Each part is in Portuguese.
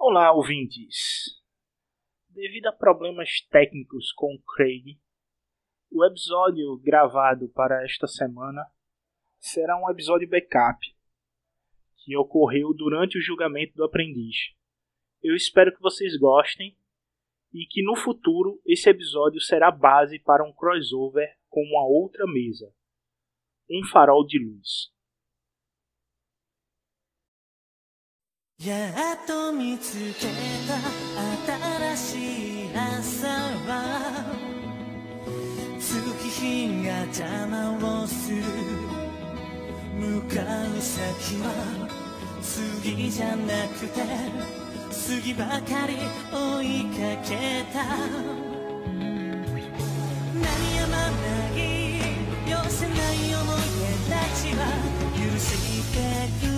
Olá, ouvintes! Devido a problemas técnicos com Craig, o episódio gravado para esta semana será um episódio backup que ocorreu durante o julgamento do aprendiz. Eu espero que vocês gostem e que no futuro esse episódio será base para um crossover com uma outra mesa um farol de luz. やっと見つけた新しい朝は月日が邪魔をする向かう先は次じゃなくて杉ばかり追いかけた鳴りやまない寄せない思い出たちは許してく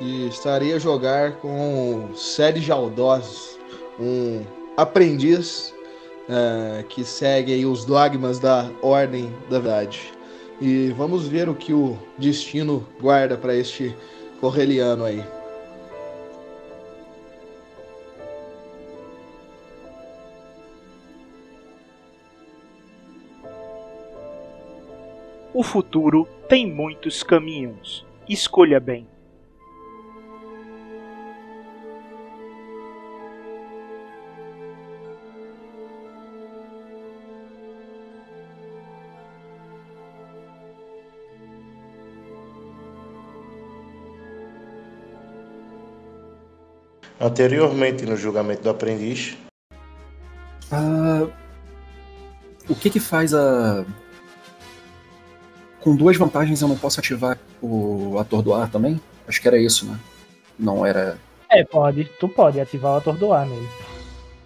e estarei a jogar com Sérgio Aldós, um aprendiz eh, que segue os dogmas da Ordem da Verdade. E vamos ver o que o destino guarda para este correliano aí. O futuro tem muitos caminhos. Escolha bem. Anteriormente, no julgamento do aprendiz, Ah, o que que faz a. Com duas vantagens eu não posso ativar o atordoar também? Acho que era isso, né? Não era. É, pode. Tu pode ativar o atordoar nele.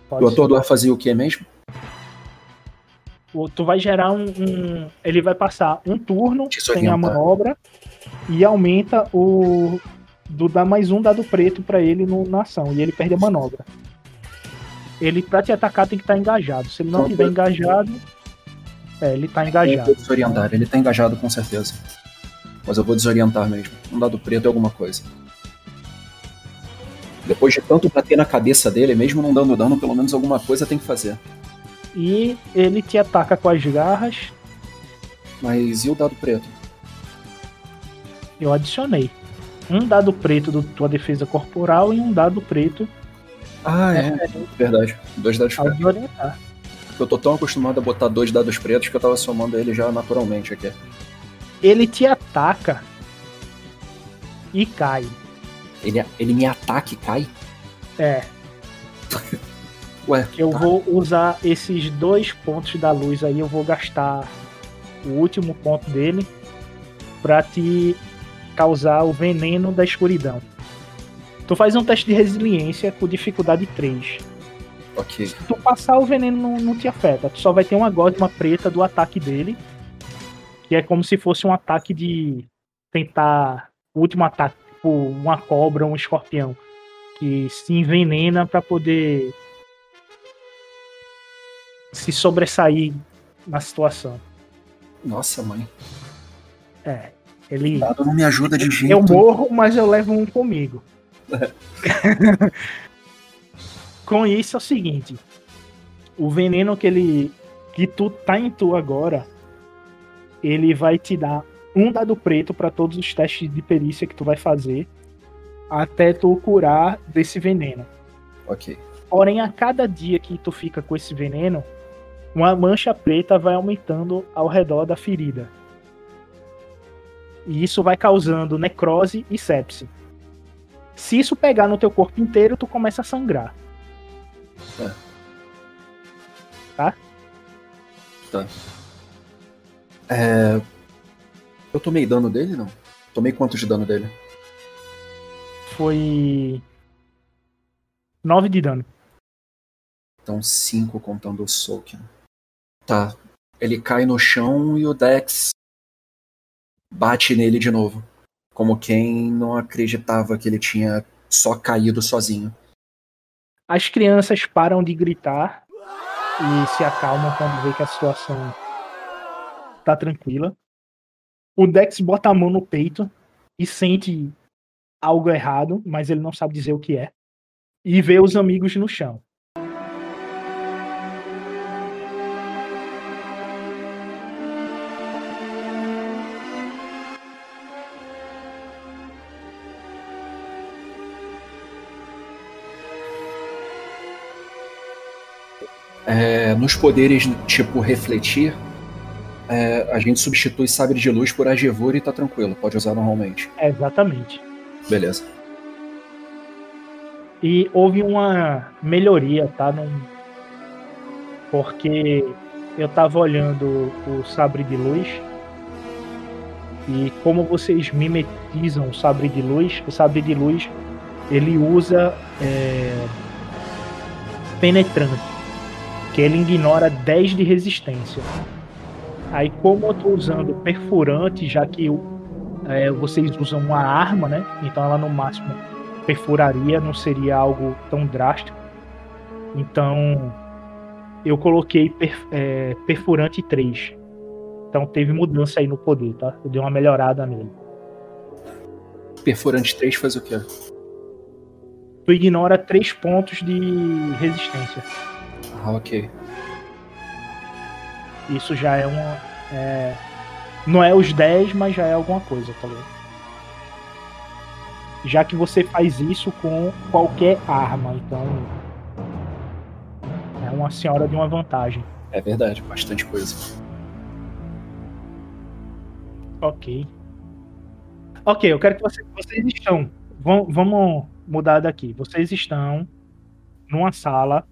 Pode O atordoar fazia o que mesmo? O- Tu vai gerar um, um- Ele vai passar um turno sem a manobra e aumenta o. Do dar mais um dado preto pra ele no, na ação. E ele perde a manobra. Ele, pra te atacar, tem que estar engajado. Se ele não estiver eu- engajado. É, ele tá Eu engajado. vou desorientar. Ele tá engajado com certeza. Mas eu vou desorientar mesmo. Um dado preto é alguma coisa. Depois de tanto bater na cabeça dele, mesmo não dando dano, pelo menos alguma coisa tem que fazer. E ele te ataca com as garras. Mas e o dado preto? Eu adicionei. Um dado preto da tua defesa corporal e um dado preto Ah, é. Verdade. Dois dados pretos. desorientar. Eu tô tão acostumado a botar dois dados pretos que eu tava somando ele já naturalmente aqui. Ele te ataca e cai. Ele, ele me ataca e cai? É, Ué, eu tá. vou usar esses dois pontos da luz aí, eu vou gastar o último ponto dele pra te causar o veneno da escuridão. Tu faz um teste de resiliência com dificuldade 3. ok. Se tu passar o veneno não, não te afeta, tu só vai ter uma gosma preta do ataque dele, que é como se fosse um ataque de tentar o último ataque, tipo uma cobra, um escorpião, que se envenena pra poder se sobressair na situação. Nossa, mãe. É, ele dado não me ajuda de jeito. eu morro, mas eu levo um comigo. Com isso é o seguinte: o veneno que ele. que tu tá em tu agora, ele vai te dar um dado preto pra todos os testes de perícia que tu vai fazer até tu curar desse veneno. Ok. Porém, a cada dia que tu fica com esse veneno, uma mancha preta vai aumentando ao redor da ferida. E isso vai causando necrose e sepse. Se isso pegar no teu corpo inteiro, tu começa a sangrar. É. Tá? Tá. É... Eu tomei dano dele, não? Tomei quanto de dano dele? Foi. 9 de dano. Então 5 contando o soak. Tá. Ele cai no chão e o Dex bate nele de novo. Como quem não acreditava que ele tinha só caído sozinho. As crianças param de gritar e se acalmam quando vê que a situação tá tranquila. O Dex bota a mão no peito e sente algo errado, mas ele não sabe dizer o que é. E vê os amigos no chão. É, nos poderes tipo refletir, é, a gente substitui sabre de luz por agevura e tá tranquilo, pode usar normalmente. É, exatamente. Beleza. E houve uma melhoria, tá? Num... Porque eu tava olhando o sabre de luz e como vocês mimetizam o sabre de luz, o sabre de luz ele usa é, penetrante, que ele ignora 10 de resistência. Aí como eu tô usando perfurante, já que é, vocês usam uma arma, né? Então ela no máximo perfuraria, não seria algo tão drástico. Então eu coloquei per, é, perfurante 3. Então teve mudança aí no poder, tá? Eu dei uma melhorada nele. Perfurante 3 faz o quê? Tu ignora 3 pontos de resistência. Ok. Isso já é uma. é, não é os 10, mas já é alguma coisa, tá ligado? Já que você faz isso com qualquer arma, então. É uma senhora de uma vantagem. É verdade, bastante coisa. Ok. Ok, eu quero que vocês, vocês estão. Vam- vamos mudar daqui. Vocês estão numa sala.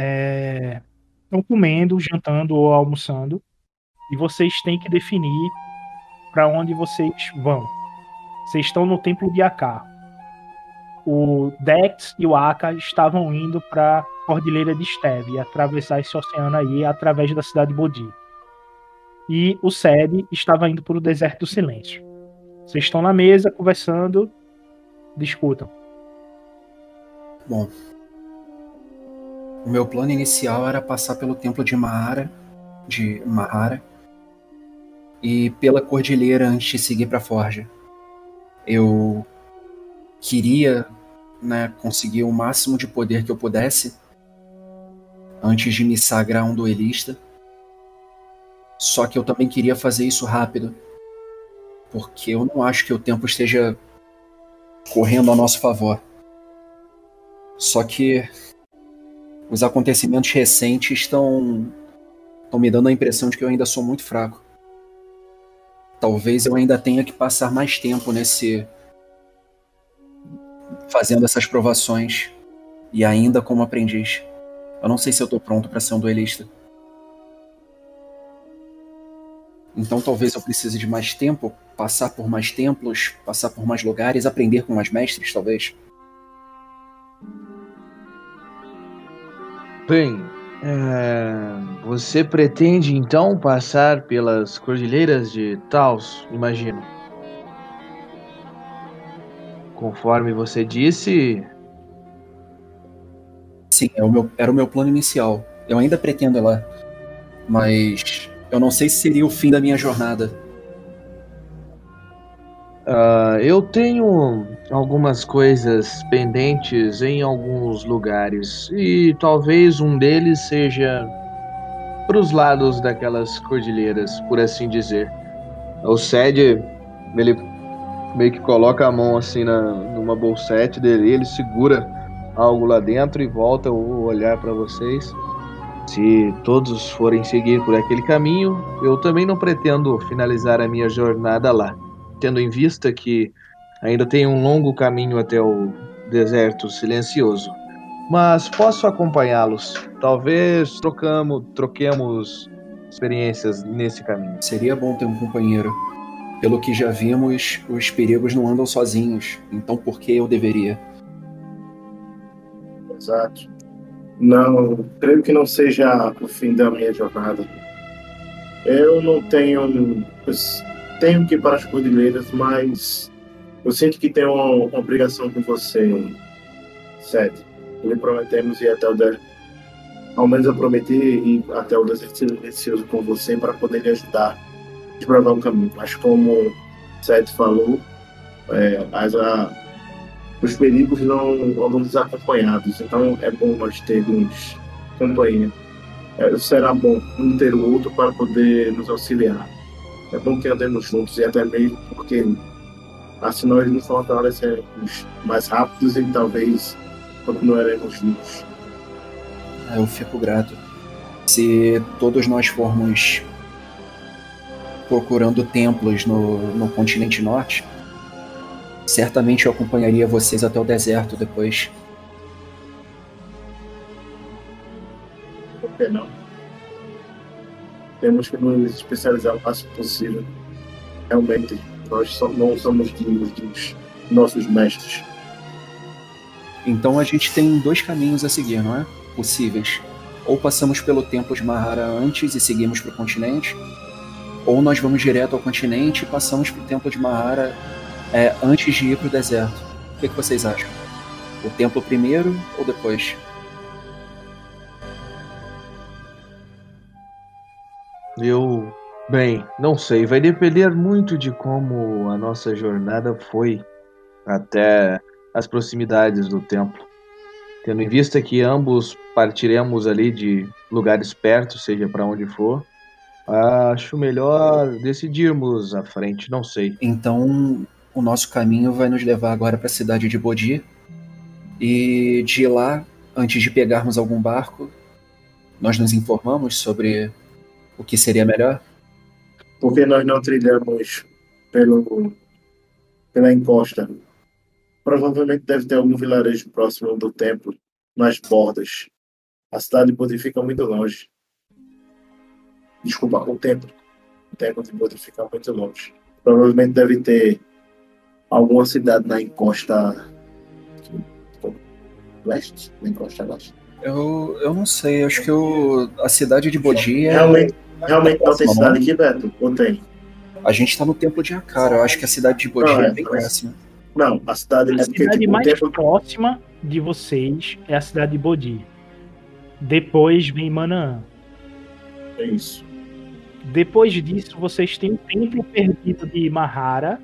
É, estão comendo, jantando ou almoçando. E vocês têm que definir para onde vocês vão. Vocês estão no templo de Aka. O Dex e o Aka estavam indo para Cordilheira de Steve e atravessar esse oceano aí através da cidade de Bodhi. E o Sed estava indo para o deserto do silêncio. Vocês estão na mesa conversando, discutam. Bom. O meu plano inicial era passar pelo templo de Mahara, de Mahara, e pela cordilheira antes de seguir para Forja. Eu queria, né, conseguir o máximo de poder que eu pudesse antes de me sagrar um duelista. Só que eu também queria fazer isso rápido, porque eu não acho que o tempo esteja correndo a nosso favor. Só que os acontecimentos recentes estão estão me dando a impressão de que eu ainda sou muito fraco. Talvez eu ainda tenha que passar mais tempo nesse fazendo essas provações e ainda como aprendiz. Eu não sei se eu tô pronto para ser um duelista. Então talvez eu precise de mais tempo, passar por mais templos, passar por mais lugares, aprender com mais mestres, talvez. Bem, é, você pretende então passar pelas cordilheiras de Taos, imagino. Conforme você disse, Sim, é o meu- era o meu plano inicial. Eu ainda pretendo ir lá. Mas eu não sei se seria o fim da minha jornada. Ah, eu tenho algumas coisas pendentes em alguns lugares e talvez um deles seja para os lados daquelas cordilheiras, por assim dizer. O Sed, ele meio que coloca a mão assim na, numa bolsete dele, ele segura algo lá dentro e volta o olhar para vocês. Se todos forem seguir por aquele caminho, eu também não pretendo finalizar a minha jornada lá, tendo em vista que ainda tem um longo caminho até o deserto silencioso. Mas posso acompanhá-los. Talvez trocamos, troquemos experiências nesse caminho. Seria bom ter um companheiro. Pelo que já vimos, os perigos não andam sozinhos. Então por que eu deveria? Exato. Não, creio que não seja o fim da minha jornada. Eu não tenho. Tenho que ir para as cordilheiras, mas eu sinto que tenho uma, uma obrigação com você, Seth. Lhe prometemos ir até o deserto. Ao menos eu prometi ir até o deserto silencioso com você para poder lhe ajudar a desbravar um caminho. Mas como Seth falou, é, as, a, os perigos não andam desacompanhados. Então é bom nós termos companhia. É, será bom um ter o outro para poder nos auxiliar. É bom que andemos juntos e até mesmo porque assim nós nos fortalecemos mais rápidos e talvez continuaremos juntos. Eu fico grato. Se todos nós formos procurando templos no, no continente norte, certamente eu acompanharia vocês até o deserto depois. Por que não? Temos que nos especializar o máximo possível. Realmente, nós não somos dignos dos nossos mestres. Então a gente tem dois caminhos a seguir, não é? Possíveis. Ou passamos pelo templo de Mahara antes e seguimos para o continente, ou nós vamos direto ao continente e passamos para o templo de Mahara é, antes de ir para o deserto. O que, que vocês acham? O templo primeiro ou depois? Eu, bem, não sei. Vai depender muito de como a nossa jornada foi até as proximidades do templo. Tendo em vista que ambos partiremos ali de lugares perto, seja para onde for, acho melhor decidirmos à frente, não sei. Então, o nosso caminho vai nos levar agora para a cidade de Bodhi. E de lá, antes de pegarmos algum barco, nós nos informamos sobre o que seria melhor. Porque nós não trilhamos pelo, pela encosta Provavelmente deve ter algum vilarejo próximo do templo, nas bordas. A cidade de Bodhi fica muito longe. Desculpa, o templo. O templo de Bodhi fica muito longe. Provavelmente deve ter alguma cidade na encosta leste? Na encosta leste. Eu, eu não sei, acho que eu, a cidade de Bodhi é. Realmente, realmente não tem cidade aqui, Beto? Ou tem? A gente tá no templo de Akara, eu acho que a cidade de Bodhi é, é, bem próxima. Não, a cidade A é porque cidade tipo, o mais templo próxima de vocês é a cidade de Bodhi. Depois vem Manaã. é isso. Depois disso, vocês têm o templo perdido de Mahara.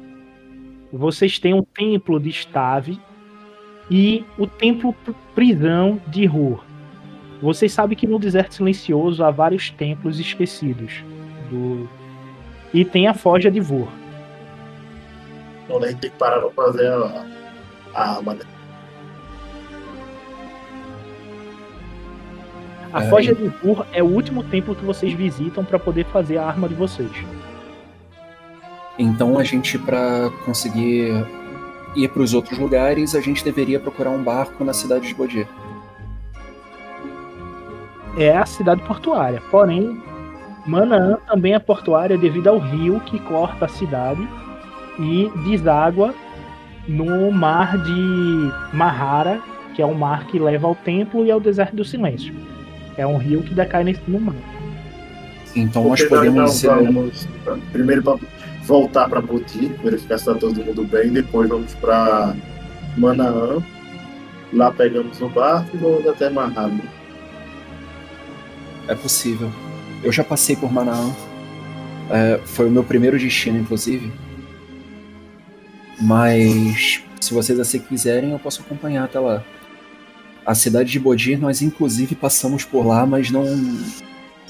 Vocês têm o templo de Stave e o templo pr- prisão de Hur. Vocês sabem que no deserto silencioso há vários templos esquecidos. Do... E tem a Forja de Vur. Então a gente tem que parar pra fazer a, a arma. né? A É, Forja de Vur é o último templo que vocês visitam para poder fazer a arma de vocês. Então a gente, para conseguir ir para os outros lugares, a gente deveria procurar um barco na cidade de Bodhi. É a cidade portuária. Porém, Manaã também é portuária devido ao rio que corta a cidade e deságua no mar de Mahara, que é o mar que leva ao templo e ao deserto do silêncio. É um rio que decai nesse no mar. Então nós Porque podemos. não é, vamos primeiro para voltar para Boti, verificar se está todo mundo bem, depois vamos para Manaã, lá pegamos o barco e vamos até Mahara. É possível. Eu já passei por Manaã. É, foi o meu primeiro destino, inclusive. Mas se vocês assim quiserem, eu posso acompanhar até lá. A cidade de Bodhi, nós inclusive passamos por lá, mas não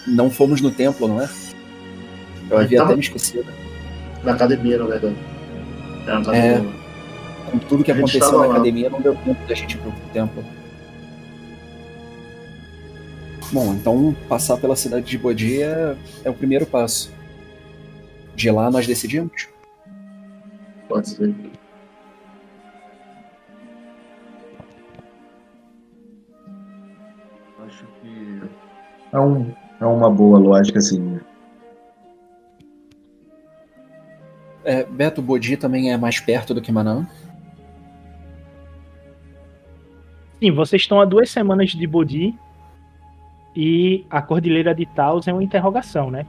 não fomos no templo, não é? Eu havia até me esquecido. Na academia, na verdade. É, na academia. Com tudo que aconteceu na lá. academia, não deu tempo da gente ir pro templo. Bom, então passar pela cidade de Bodhi é, o primeiro passo. De lá nós decidimos? Pode ser. Acho que é, um, é uma boa lógica, assim. É, Beto Bodhi também é mais perto do que Manã? Sim, vocês estão há duas semanas de Bodhi e a Cordilheira de Taos é uma interrogação, né?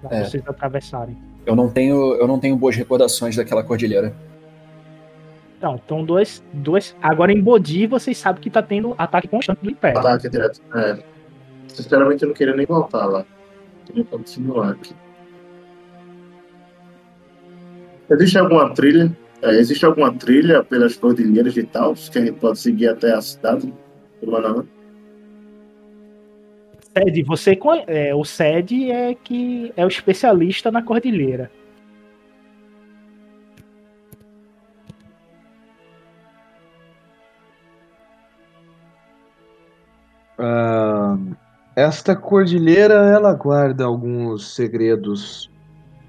Pra É. vocês atravessarem. Eu não tenho, eu não tenho boas recordações daquela cordilheira. Então, estão dois, dois. Agora em Bodhi vocês sabem que tá tendo ataque constante do Império. Ataque direto. É. Sinceramente, eu não queria nem voltar lá. Queria continuar aqui. Existe alguma trilha? é, existe alguma trilha pelas cordilheiras de Taos que a gente pode seguir até a cidade do Manaus? Sed, você é, o Sed é que é o especialista na cordilheira. Ah, esta cordilheira ela guarda alguns segredos.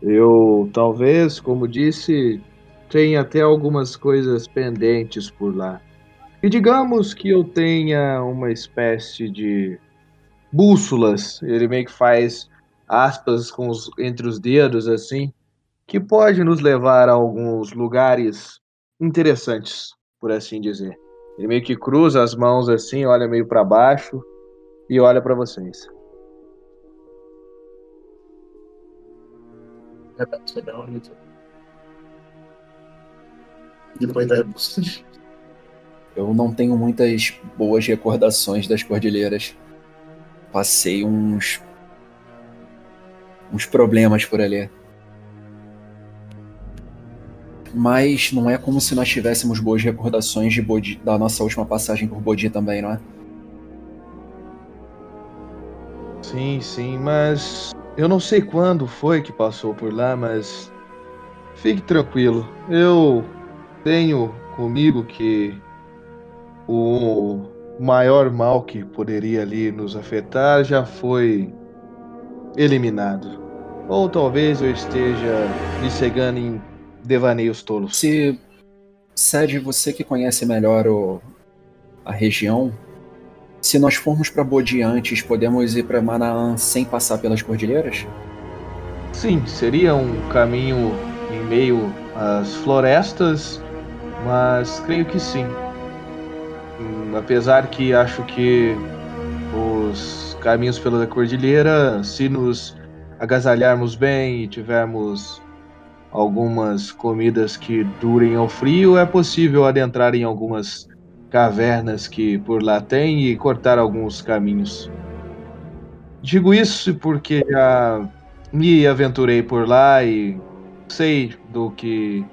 Eu talvez, como disse, tenha até algumas coisas pendentes por lá. E digamos que eu tenha uma espécie de bússolas. Ele meio que faz aspas com os- entre os dedos assim, que pode nos levar a alguns lugares interessantes, por assim dizer. Ele meio que cruza as mãos assim, olha meio para baixo e olha para vocês. Não, Vitor. Depois da. Eu não tenho muitas boas recordações das cordilheiras. Passei uns. uns problemas por ali. Mas não é como se nós tivéssemos boas recordações de Bodhi, da nossa última passagem por Bodhi também, não é? Sim, sim, mas eu não sei quando foi que passou por lá, mas fique tranquilo. Eu tenho comigo que o maior mal que poderia ali nos afetar já foi eliminado. Ou talvez eu esteja me cegando em devaneios tolos. Se. Sede, você que conhece melhor o, a região, se nós formos para Bodhi antes, podemos ir para Manaã sem passar pelas cordilheiras? Sim, seria um caminho em meio às florestas, mas creio que sim. Apesar que acho que os caminhos pela cordilheira, se nos agasalharmos bem e tivermos algumas comidas que durem ao frio, é possível adentrar em algumas cavernas que por lá tem e cortar alguns caminhos. Digo isso porque já me aventurei por lá e sei do que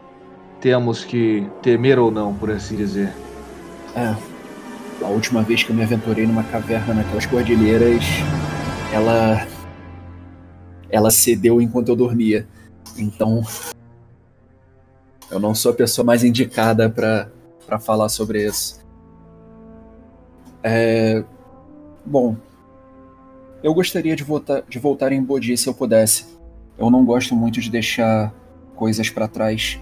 temos que temer ou não, por assim dizer. É. A última vez que eu me aventurei numa caverna naquelas cordilheiras, ela. Ela cedeu enquanto eu dormia. Então. Eu não sou a pessoa mais indicada pra falar sobre isso. É. Bom. Eu gostaria de voltar, de voltar em Bodhi se eu pudesse. Eu não gosto muito de deixar coisas pra trás.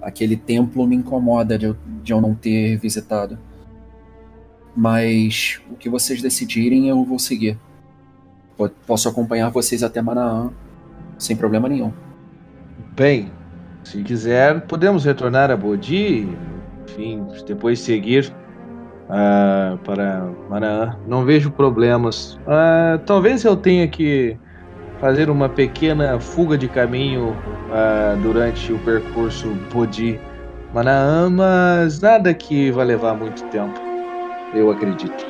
Aquele templo me incomoda de eu, de eu não ter visitado. Mas o que vocês decidirem eu vou seguir. Po- Posso acompanhar vocês até Manaã sem problema nenhum. Bem, se quiser, podemos retornar a Bodhi, enfim, depois seguir ah, para Manaã. Não vejo problemas. Ah, talvez eu tenha que fazer uma pequena fuga de caminho ah, durante o percurso Bodhi Manaã, mas nada que vai levar muito tempo, eu acredito.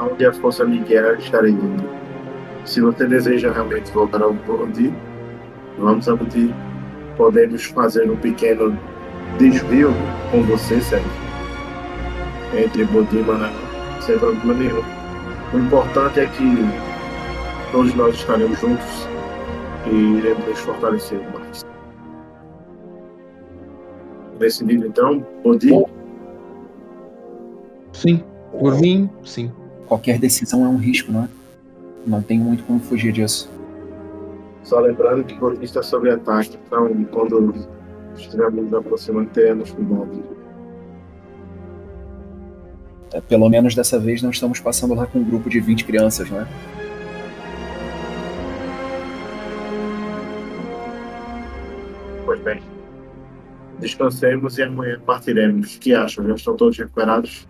Onde a força me guiar, estarei indo. Se você deseja realmente voltar ao Bodhi, vamos a Bodhi. Podemos fazer um pequeno desvio com você, Sérgio. Entre Bodhi e Manaus, sem problema nenhum. O importante é que todos nós estaremos juntos e iremos nos fortalecer mais. Decidido então, Bodhi? Sim, por mim, sim. Qualquer decisão é um risco, não é? Não tem muito como fugir disso. Só lembrando que o está sob ataque, então quando estivermos nos aproximando, teremos cuidado. É, pelo menos dessa vez não estamos passando lá com um grupo de 20 crianças, não é? Descansemos e amanhã partiremos. O que acham? Já estão todos recuperados?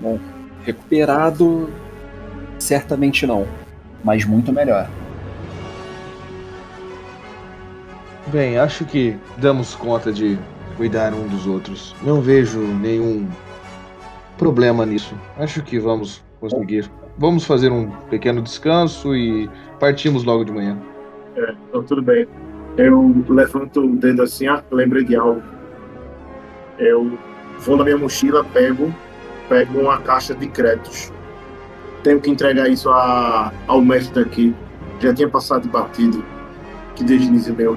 Bom, recuperado, certamente não, mas muito melhor. Bem, acho que damos conta de cuidar um dos outros. Não vejo nenhum problema nisso. Acho que vamos conseguir. Vamos fazer um pequeno descanso e partimos logo de manhã. É, então tudo bem. Eu levanto o dedo assim, ah, lembrei de algo. Eu vou na minha mochila, pego, pego uma caixa de créditos. Tenho que entregar isso a, ao mestre aqui. Já tinha passado de batido. Que deslize meu.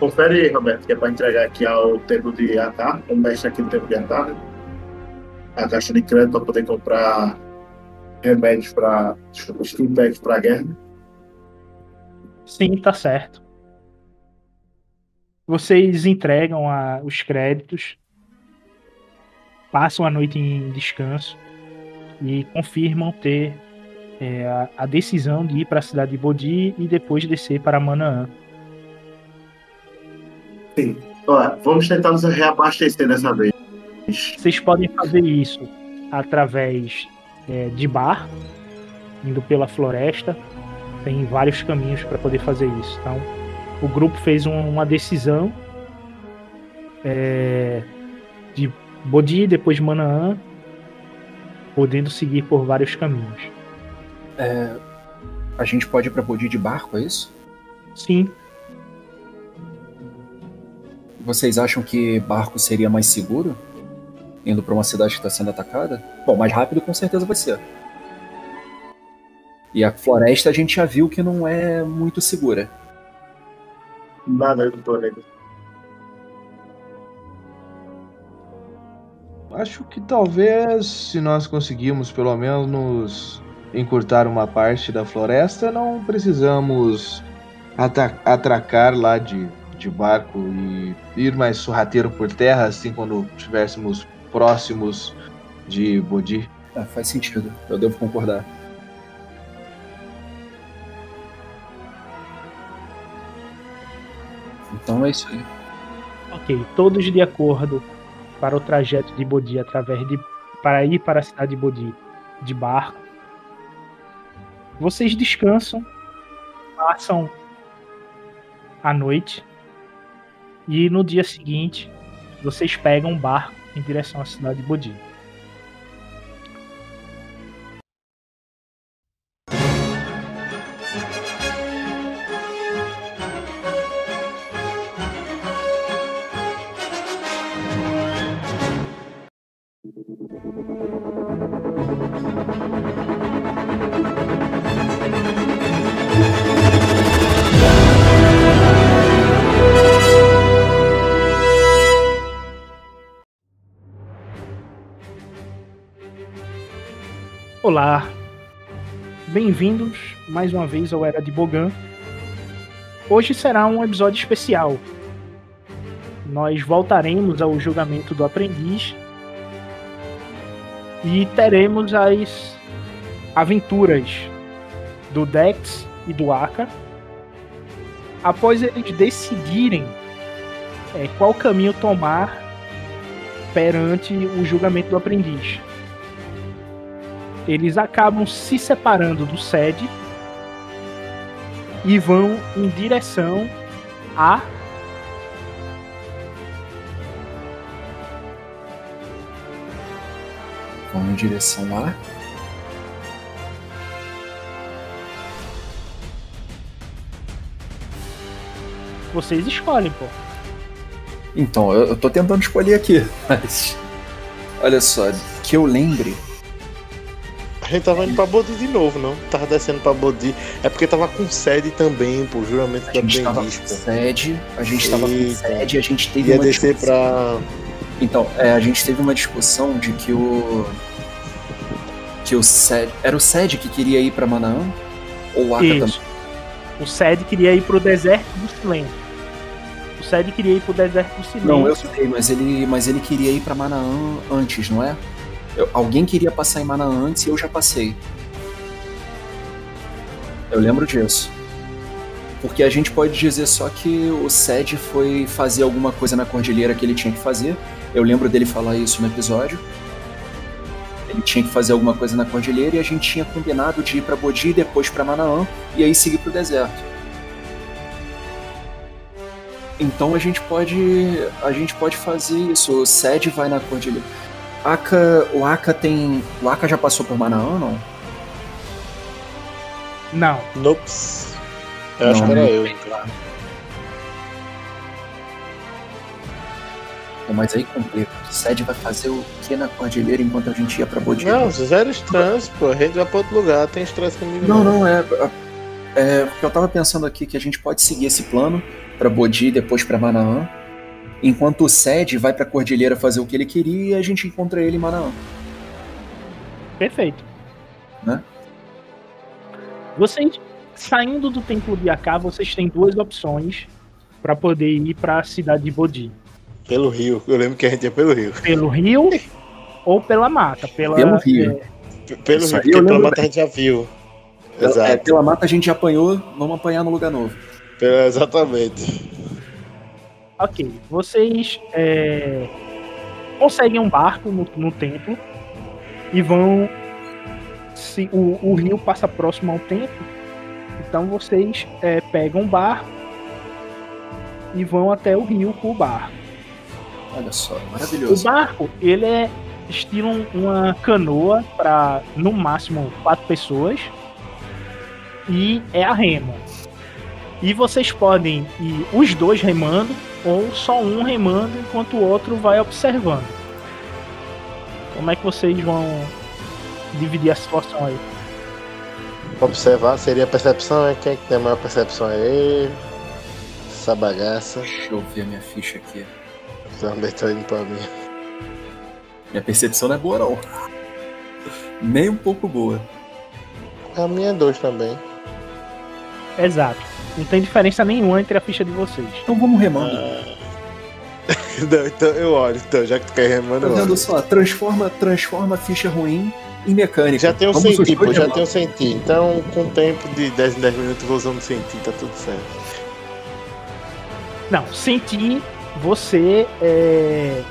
Confere aí, Roberto, que é para entregar aqui ao tempo de atar, o mestre aqui do tempo de atar, a caixa de crédito para poder comprar remédios para. Steam packs para guerra. Sim, tá certo. Vocês entregam a, os créditos, passam a noite em descanso e confirmam ter é, a, a, decisão de ir para a cidade de Bodhi e depois descer para Manaã. Sim. Olha, vamos tentar nos reabastecer dessa vez. Vocês podem fazer isso através é, de bar, indo pela floresta. Tem vários caminhos para poder fazer isso. Então, o grupo fez um, uma decisão é, de Bodhi, depois de Manaã, podendo seguir por vários caminhos. É, a gente pode ir para Bodhi de barco, é isso? Sim. Vocês acham que barco seria mais seguro? Indo para uma cidade que está sendo atacada? Bom, mais rápido com certeza vai ser. E a floresta a gente já viu que não é muito segura. Nada do planeta. Acho que talvez, se nós conseguirmos pelo menos encurtar uma parte da floresta, não precisamos atracar lá de de barco e ir mais sorrateiro por terra, assim, quando estivéssemos próximos de Bodhi. É, faz sentido, eu devo concordar. Então é isso aí. Ok, todos de acordo para o trajeto de Bodhi através de para ir para a cidade de Bodhi de barco. Vocês descansam, passam a noite e no dia seguinte, vocês pegam um barco em direção à cidade de Bodhi. Olá, bem-vindos mais uma vez ao Era de Bogan. Hoje será um episódio especial. Nós voltaremos ao julgamento do aprendiz e teremos as aventuras do Dex e do Aka após eles decidirem é, qual caminho tomar perante o julgamento do aprendiz eles acabam se separando do SED e vão em direção a vão em direção a vocês escolhem, pô. Então, eu, eu tô tentando escolher aqui, mas olha só, que eu lembre gente tava indo pra Bodi de novo, não? Tava descendo pra Bodi. É porque tava com sede também, pô. Juramento A da gente tava com sede, a gente tava com sede, a gente teve Ia uma descer discussão. pra. Então, é, a gente teve uma discussão de que o. Que o Sed. Era o Sed que queria ir pra Manaã? Ou o Aka também? Isso. O Sed queria ir pro deserto do silêncio. O Sed queria ir pro deserto do silêncio. Não, eu sei, mas ele, mas ele queria ir pra Manaã antes, não é? Eu- alguém queria passar em Manaã antes e eu já passei. Eu lembro disso. Porque a gente pode dizer só que o Sed foi fazer alguma coisa na cordilheira que ele tinha que fazer. Eu lembro dele falar isso no episódio. Ele tinha que fazer alguma coisa na cordilheira e a gente tinha combinado de ir pra Bodhi e depois pra Manaã e aí seguir pro deserto. Então a gente pode a gente pode fazer isso. O Sed vai na cordilheira. Aka, o Aka tem, o Aka já passou por Manaã, não? Não. Nops. Eu acho Não, que era não. eu. Pô, Mas aí complica. O Sed vai fazer o que na cordilheira enquanto a gente ia pra Bodhi? Não, zero estrans, pô. A gente vai pra outro lugar. Tem estresse comigo. Não, não, é. É porque eu tava pensando aqui que a gente pode seguir esse plano pra Bodhi e depois pra Manaã. Enquanto o Sed vai pra Cordilheira fazer o que ele queria e a gente encontra ele em Manaã. Perfeito. Né? Vocês, saindo do templo de Aká, vocês têm duas opções para poder ir para a cidade de Bodhi. Pelo rio. Eu lembro que a gente ia pelo rio. Pelo rio ou pela mata. Pela, Pelo rio. é, Pelo Isso rio, porque pela mata a gente já viu. É, Exato. pela mata a gente já apanhou, vamos apanhar no lugar novo. Pela- Exatamente. Ok. Vocês é, conseguem um barco no, no templo e vão. Se o, o rio passa próximo ao templo, então vocês é, pegam um barco e vão até o rio com o barco. Olha só, O maravilhoso. barco, ele é estilo um- uma canoa para no máximo quatro pessoas e é a remo. E vocês podem ir os dois remando ou só um remando enquanto o outro vai observando. Como é que vocês vão dividir a situação aí? Observar seria a percepção, é quem é que tem a maior percepção é ele. Essa bagaça. Deixa eu ver a minha ficha aqui. Também tá indo pra mim. Minha percepção não é boa, não. Nem um pouco boa. A minha é dois também. Exato. Não tem diferença nenhuma entre a ficha de vocês. Então vamos remando. Não, então eu olho, então, já que tu quer remando, Tá eu vendo olho. só? Transforma, transforma a ficha ruim em mecânica. Já tem um Vamos sentir, pô, já tem um sentir. Então, com o tempo de 10 em 10 minutos, vou usando sentir, tá tudo certo. Não, sentir você é,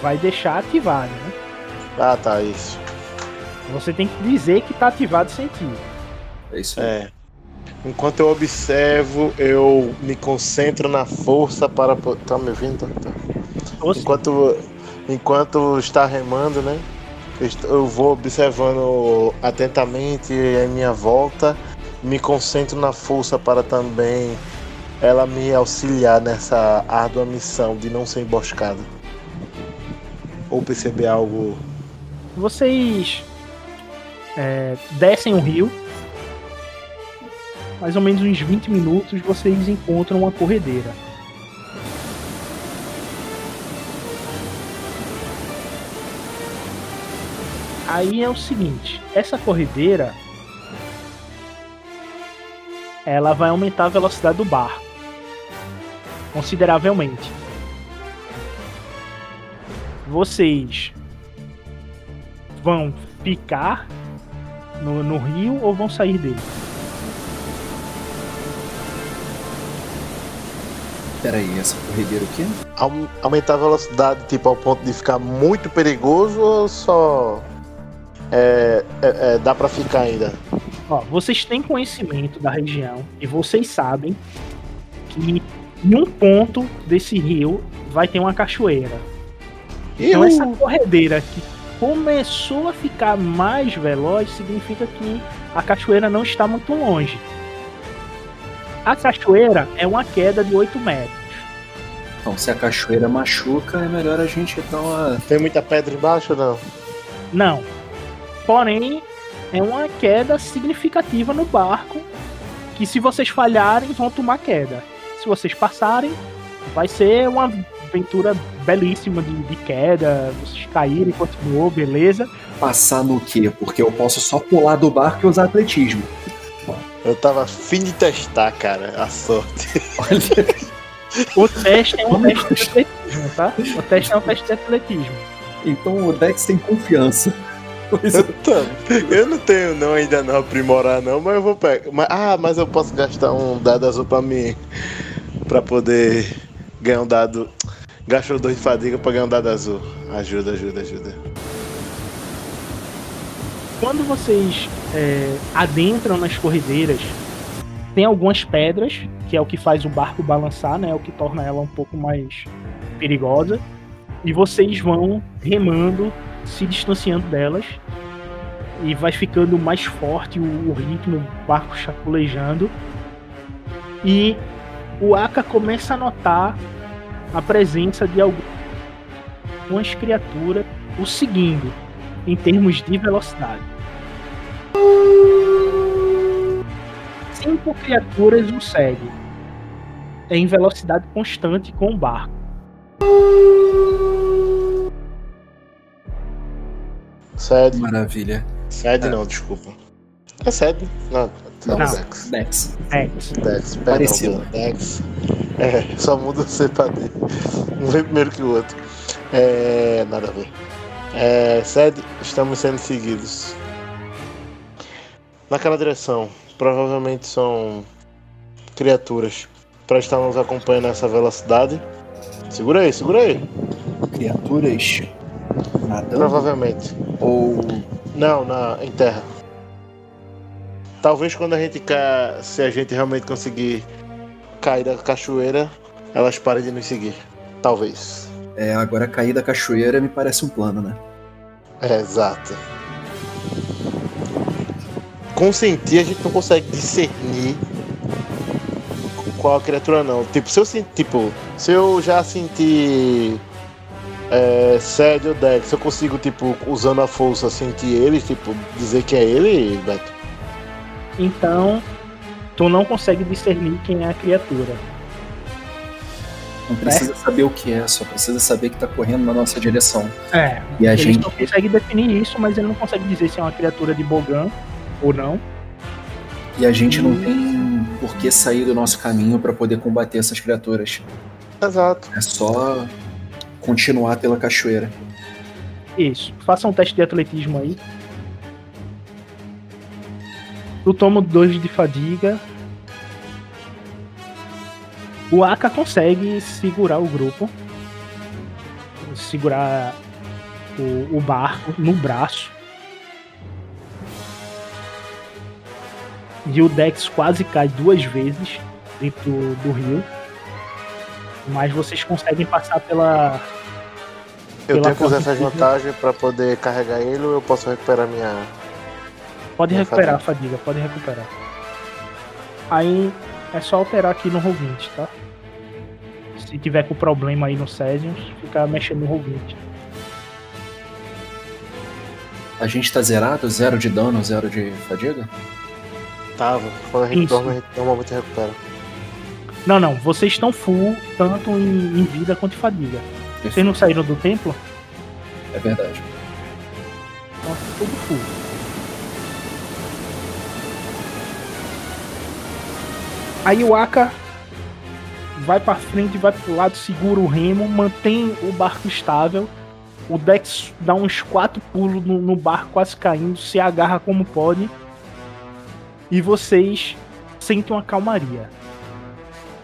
vai deixar ativado, né? Ah, tá, isso. Você tem que dizer que tá ativado sentir. É isso aí. É. Enquanto eu observo, eu me concentro na força para. Tá me ouvindo? Tá, tá. Enquanto, enquanto está remando, né? eu vou observando atentamente em minha volta, me concentro na força para também ela me auxiliar nessa árdua missão de não ser emboscado. Ou perceber algo. Vocês é, descem o rio. Mais ou menos uns 20 minutos vocês encontram uma corredeira. Aí é o seguinte, essa corredeira ela vai aumentar a velocidade do barco consideravelmente. Vocês vão ficar no, no rio ou vão sair dele? Pera aí, essa corredeira o quê? Aum- Aumentar a velocidade, tipo, ao ponto de ficar muito perigoso ou só. É, é- é, dá pra ficar ainda? Ó, vocês têm conhecimento da região e vocês sabem que em um ponto desse rio vai ter uma cachoeira. Então essa corredeira que começou a ficar mais veloz significa que a cachoeira não está muito longe. A cachoeira é uma queda de 8 metros. Então, se a cachoeira machuca, é melhor a gente dar uma. Tem muita pedra embaixo ou não? Não. Porém, é uma queda significativa no barco. Que se vocês falharem, vão tomar queda. Se vocês passarem, vai ser uma aventura belíssima de, de queda. Vocês caírem, continuou, beleza. Passar no quê? Porque eu posso só pular do barco e usar atletismo. Eu tava afim de testar, cara, a sorte. Olha, O teste é um teste de atletismo, tá? O teste é um teste de atletismo. então o Dex tem confiança. Eu, tô- eu não tenho não ainda não aprimorar não, mas eu vou pegar. Mas- ah, mas eu posso gastar um dado azul pra mim. Pra poder ganhar um dado. Gastou dois de fadiga pra ganhar um dado azul. Ajuda, ajuda, ajuda. Quando vocês é, adentram nas corredeiras, tem algumas pedras, que é o que faz o barco balançar, né? O que torna ela um pouco mais perigosa. E vocês vão remando, se distanciando delas. E vai ficando mais forte o, o ritmo, o barco chaculejando. E o Aka começa a notar a presença de algumas criaturas o seguindo em termos de velocidade. Cinco criaturas o seguem em velocidade constante com o barco. Sede. Maravilha. Sede não, desculpa. É sede? Não, Não, não. Não. Dex. Dex. Dex. Dex, Parecido. Dex. É, só muda o C pra D. Um vem primeiro que o outro. É. Nada a ver. É. Sede, estamos sendo seguidos. Naquela direção. Provavelmente são criaturas para estar nos acompanhando nessa velocidade. Segura aí, segura aí. Criaturas nadando Provavelmente. ou Não, na, em terra. Talvez quando a gente ca... se a gente realmente conseguir cair da cachoeira, elas parem de nos seguir. Talvez. É, agora cair da cachoeira me parece um plano, né? É, exato. Com sentir a gente não consegue discernir qual a criatura não. Tipo, se eu sentir, tipo, se eu já sentir é, sede ou deck, se eu consigo, tipo, usando a força sentir ele, tipo, dizer que é ele, Beto. Então, tu não consegue discernir quem é a criatura. Não precisa saber o que é, só precisa saber que tá correndo na nossa direção. É, E a ele gente. não consegue definir isso, mas ele não consegue dizer se é uma criatura de Bogan ou não. E a gente não tem por que sair do nosso caminho para poder combater essas criaturas. Exato. É só continuar pela cachoeira. Isso. Faça um teste de atletismo aí. Tu toma dois de fadiga. O Aka consegue segurar o grupo. Segurar o, o barco no braço. E o Dex quase cai duas vezes dentro do rio. Mas vocês conseguem passar pela, Eu Pela tenho que usar essa vantagem pra poder carregar ele ou eu posso recuperar minha. Pode Minha recuperar a fadiga, pode recuperar. Aí é só alterar aqui no Roll20, tá? Se tiver com problema aí no Cesium, fica mexendo no Roll20. A gente tá zerado? Zero de dano, zero de fadiga? Tava. Quando a gente Isso. dorme, a gente normalmente recupera. Não, não, vocês estão full, tanto em, em vida quanto em fadiga. Vocês não saíram do templo? É verdade. Então tudo full. Aí o Aka vai pra frente, vai pro lado, segura o remo, mantém o barco estável. O Dex dá uns quatro pulos no, no barco, quase caindo, se agarra como pode. E vocês sentem uma calmaria.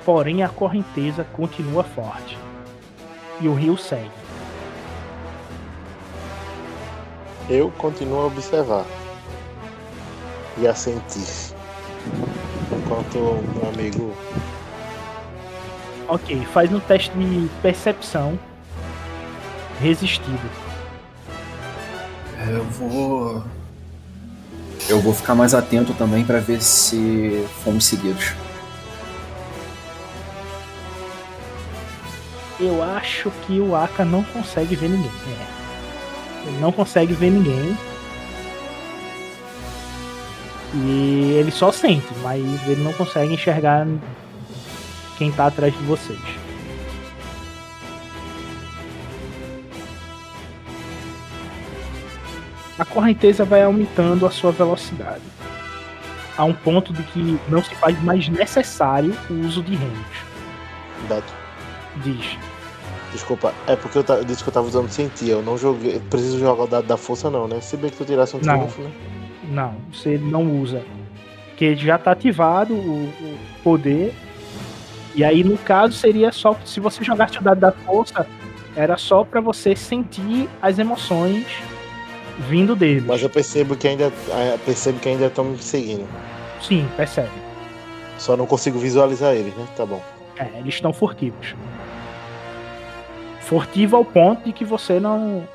Porém, a correnteza continua forte. E o rio segue. Eu continuo a observar. E a sentir. Enquanto um amigo. Ok, faz um teste de percepção resistido. Eu vou. Eu vou ficar mais atento também para ver se fomos seguidos. Eu acho que o Aka não consegue ver ninguém. É. Ele não consegue ver ninguém. E ele só sente, mas ele não consegue enxergar quem tá atrás de vocês. A correnteza vai aumentando a sua velocidade. A um ponto de que não se faz mais necessário o uso de remos. Beto, Diz. desculpa, é porque eu disse que eu tava usando sentir. Eu não joguei. Preciso jogar o dado da força, não, né? Se bem que tu tirasse um triunfo, né? Não, você não usa. Porque já tá ativado o, o poder. E aí, no caso, seria só. Se você jogasse o dado da força, era só pra você sentir as emoções vindo dele. Mas eu percebo que ainda. eh, Percebo que ainda estão me seguindo. Sim, percebe. Só não consigo visualizar eles, né? Tá bom. É, eles estão furtivos. Furtivo ao ponto de que você não.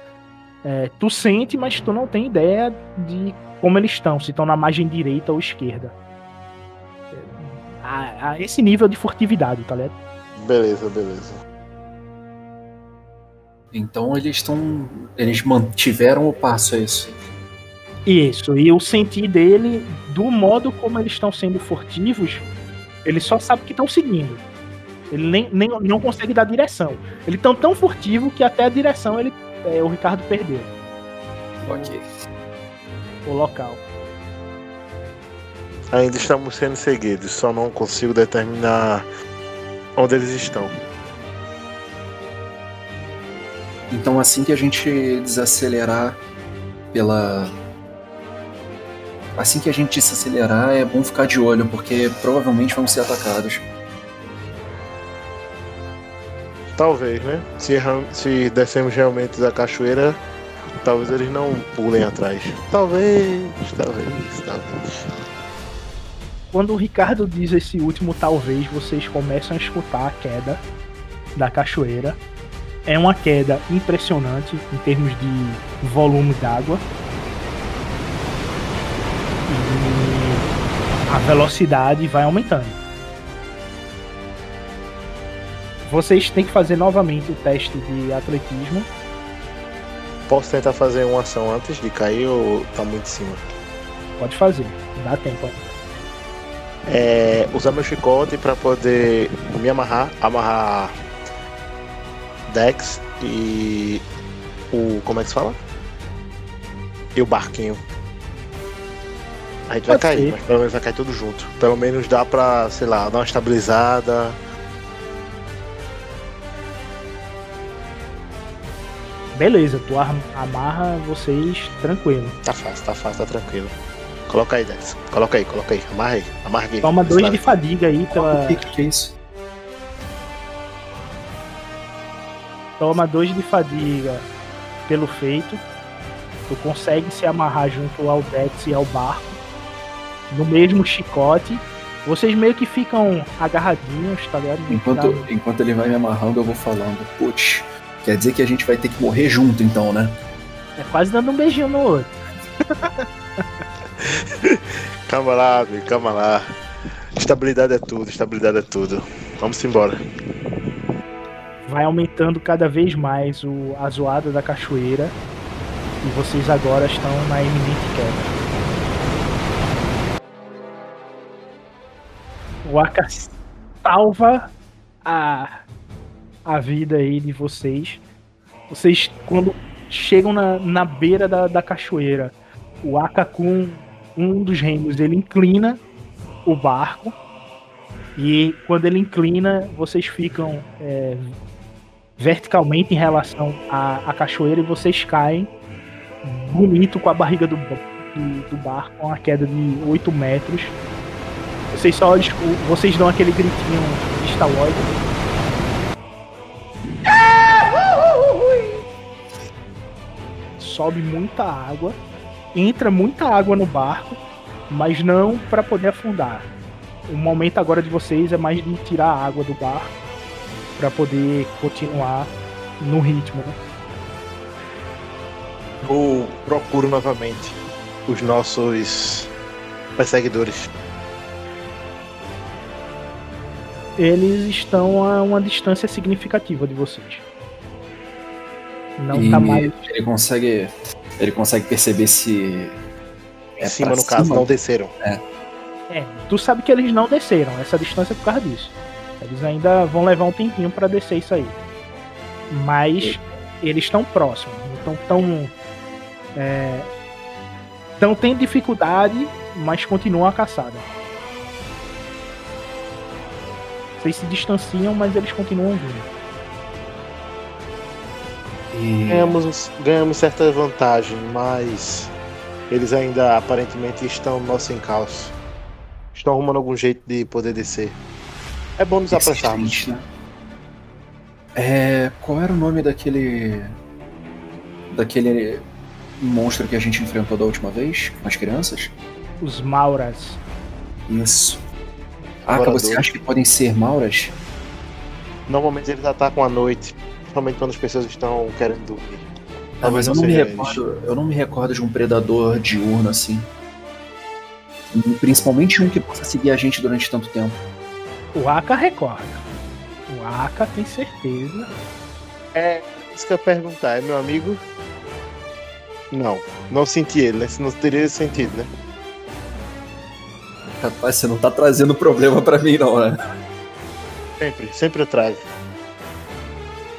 é, tu sente, mas tu não tem ideia de como eles estão, se estão na margem direita ou esquerda. A, a esse nível de furtividade, tá ligado? Beleza, beleza. Então eles estão. Eles mantiveram o passo, é isso. Isso, e o sentir dele, do modo como eles estão sendo furtivos, ele só sabe que estão seguindo. Ele nem, nem não consegue dar direção. Ele tão tão furtivo que até a direção ele, é, o Ricardo perdeu. Ok. O local. Ainda estamos sendo seguidos, só não consigo determinar onde eles estão. Então assim que a gente desacelerar pela. Assim que a gente desacelerar, é bom ficar de olho, porque provavelmente vão ser atacados. Talvez, né? Se, se descemos realmente da cachoeira, talvez eles não pulem atrás. Talvez, talvez, talvez. Quando o Ricardo diz esse último talvez, vocês começam a escutar a queda da cachoeira. É uma queda impressionante em termos de volume d'água. E a velocidade vai aumentando. Vocês têm que fazer novamente o teste de atletismo. Posso tentar fazer uma ação antes de cair ou tá muito em cima? Pode fazer, dá tempo. É, usar meu chicote pra poder me amarrar, amarrar Dex e o. como é que se fala? E o barquinho. A gente vai Pode cair, ser. mas pelo menos vai cair tudo junto. Pelo menos dá pra, sei lá, dar uma estabilizada. Beleza, tu ar- amarra vocês tranquilo. Tá fácil, tá fácil, tá tranquilo. Coloca aí, Dex. Coloca aí, coloca aí. Amarra aí, amarra aqui. Toma dois lado. de fadiga aí pela. O que, que é isso? Toma dois de fadiga pelo feito. Tu consegue se amarrar junto ao Dex e ao barco. No mesmo chicote. Vocês meio que ficam agarradinhos, tá ligado? Enquanto, enquanto ele vai me amarrando, eu vou falando. Putz, quer dizer que a gente vai ter que morrer junto então, né? É quase dando um beijinho no outro. Calma lá, amigo, calma lá. Estabilidade é tudo, estabilidade é tudo. Vamos embora. Vai aumentando cada vez mais o, a zoada da cachoeira. E vocês agora estão na iminente queda. O Aka salva a, a vida aí de vocês. Vocês, quando chegam na, na beira da, da cachoeira, o Aka com um dos remos, ele inclina o barco. E quando ele inclina, vocês ficam é, verticalmente em relação à, à cachoeira e vocês caem bonito com a barriga do, do, do barco, com uma queda de 8 metros. Vocês só vocês dão aquele gritinho de Star Wars. Sobe muita água, entra muita água no barco, mas não para poder afundar. O momento agora de vocês é mais de tirar a água do barco para poder continuar no ritmo. Né? Eu procuro novamente os nossos perseguidores. Eles estão a uma distância significativa de vocês. Não e tá mais. ele consegue. Ele consegue perceber se Em É cima, pra no caso, cima? não desceram. É, tu sabe que eles não desceram, essa distância é por causa disso. Eles ainda vão levar um tempinho pra descer isso aí. Mas eles estão próximos, então estão. Estão tendo dificuldade, mas continuam a caçada. Vocês se distanciam, mas eles continuam vindo. E Ganhamos, ganhamos certa vantagem, mas eles ainda aparentemente estão no nosso encalço. Estão arrumando algum jeito de poder descer. É bom nos apressarmos. Persistente, né? É, qual era o nome daquele. daquele monstro que a gente enfrentou da última vez com as crianças? Os Mauras. Isso. Aka, Moradores. você acha que podem ser Mauras? Normalmente eles atacam à noite, principalmente quando as pessoas estão querendo dormir. Ah, mas Talvez eu não me recordo, eu não me recordo de um predador diurno assim. E Principalmente um que possa seguir a gente durante tanto tempo. O Aka recorda. O Aka tem certeza. É isso que eu ia perguntar, é meu amigo? Não, não senti ele, né? Se não teria sentido, né? Rapaz, você não tá trazendo problema pra mim, não, né? Sempre, sempre eu trago.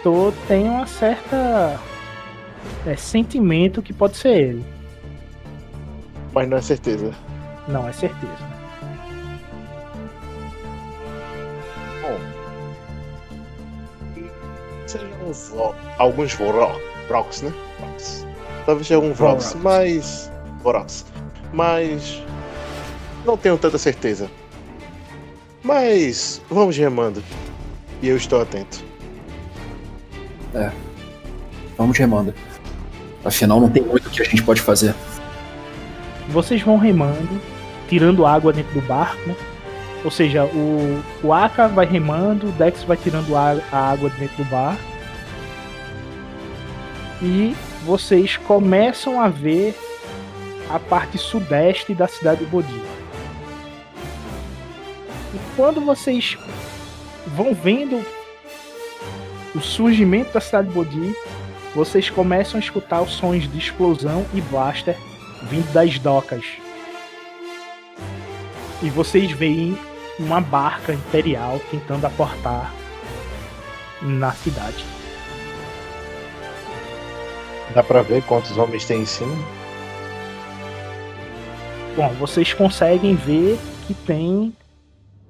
Tu tem uma certa. é, sentimento que pode ser ele. Mas não é certeza. Não, é certeza. Bom. Sejam vo- alguns Voro- Vrox, né? Talvez seja um Vorox. mas. Vorox. Mas. Não tenho tanta certeza. Mas. Vamos remando. E eu estou atento. Vamos remando. Afinal, não tem muito que a gente pode fazer. Vocês vão remando, tirando água dentro do barco, né? Ou seja, o, o Aka vai remando, o Dex vai tirando a, a água dentro do barco. E vocês começam a ver a parte sudeste da cidade de Bodhi. E quando vocês vão vendo o surgimento da cidade de Bodhi, vocês começam a escutar os sons de explosão e blaster vindo das docas. E vocês veem uma barca imperial tentando aportar na cidade. Dá pra ver quantos homens tem em cima? Bom, vocês conseguem ver que tem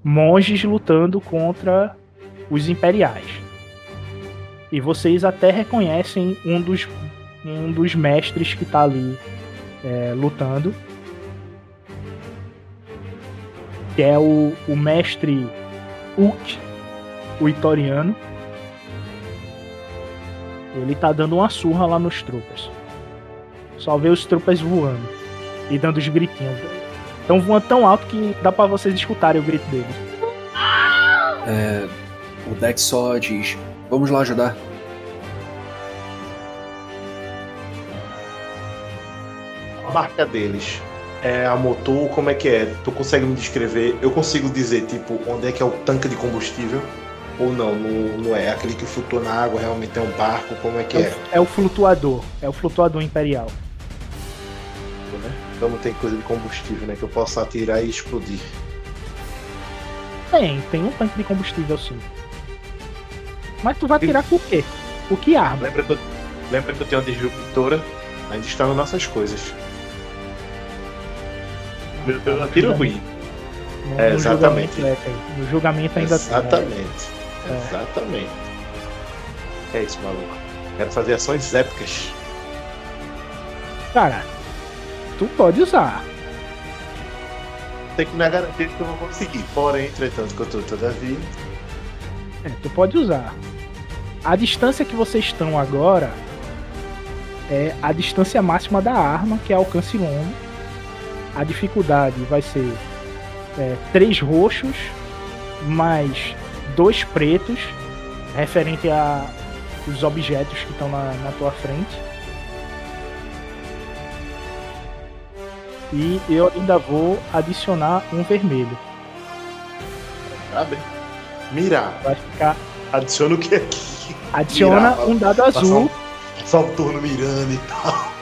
monges lutando contra os imperiais. E vocês até reconhecem um dos, um dos mestres que tá ali é, lutando. Que é o, o mestre Uk, o Itoriano. Ele tá dando uma surra lá nos tropas. Só vê os tropas voando e dando os gritinhos. Estão voando tão alto que dá pra vocês escutarem o grito deles. É, o Dex só diz: Vamos lá ajudar. A marca deles é a motor, como é que é? Tu consegue me descrever? Eu consigo dizer, tipo, onde é que é o tanque de combustível? Ou não, não, não é? Aquele que flutua na água realmente é um barco, como é que é? É o flutuador. É o flutuador imperial. né? Então não tem coisa de combustível, né? Que eu possa atirar e explodir. Tem, tem um tanque de combustível sim. Mas tu vai tirar com o quê? O que arma? Lembra que eu, lembra que eu tenho uma disruptora? Ainda está nas nossas coisas. Meu Deus, eu atiro ruim. No, É, no exatamente. julgamento, é. No julgamento ainda tem. Exatamente. É. Exatamente. É isso, maluco. Quero fazer ações épicas. Cara, tu pode usar. Tem que me garantir que eu vou conseguir. Porém, entretanto, que eu tô todavia. É, tu pode usar. A distância que vocês estão agora é a distância máxima da arma, que é alcance longo. A dificuldade vai ser é, três roxos mais dois pretos, referente a os objetos que estão na, na tua frente. E eu ainda vou adicionar um vermelho. Sabe? Mirar. Vai ficar. Adiciona o que aqui? Adiciona Mirar, um dado azul. Passar um turno mirando e tal.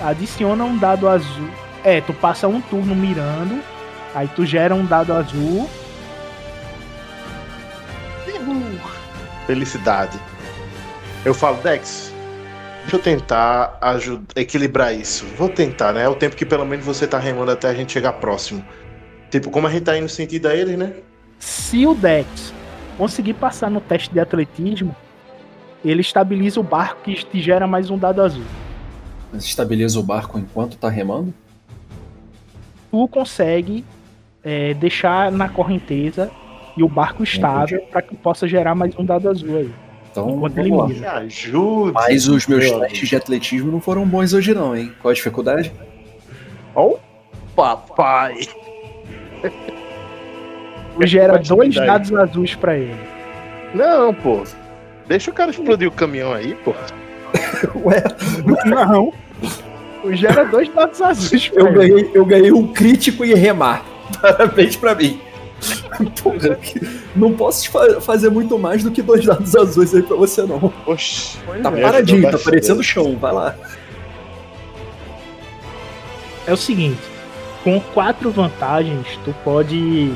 adiciona um dado azul É, tu passa um turno mirando, aí tu gera um dado azul. Felicidade. Eu falo, Dex, deixa eu tentar ajudar, equilibrar isso. Vou tentar, né? É o tempo que pelo menos você tá remando até a gente chegar próximo. Tipo, como a gente tá indo sentido a eles, né? Se o Dex conseguir passar no teste de atletismo, ele estabiliza o barco que te gera mais um dado azul. Mas estabiliza o barco enquanto tá remando? Tu consegue é, deixar na correnteza e o barco estável para que possa gerar mais um dado azul aí. Então, Enquanto ele mira. Ajude. Mas os meus Meu testes de atletismo não foram bons hoje não, hein? Qual a dificuldade? Ó, papai. Tu gera dois dados azuis para ele. Não, pô. Deixa o cara explodir o caminhão aí, pô. Ué, Não. Tu gera dois dados azuis pra eu ele. ganhei, eu ganhei um crítico e remar. Parabéns pra mim. Porra, que- não posso fazer muito mais do que dois dados azuis aí pra você, não. Oxi. Tá Me paradinho, tá parecendo o chão, vai lá. É o seguinte, com quatro vantagens, tu pode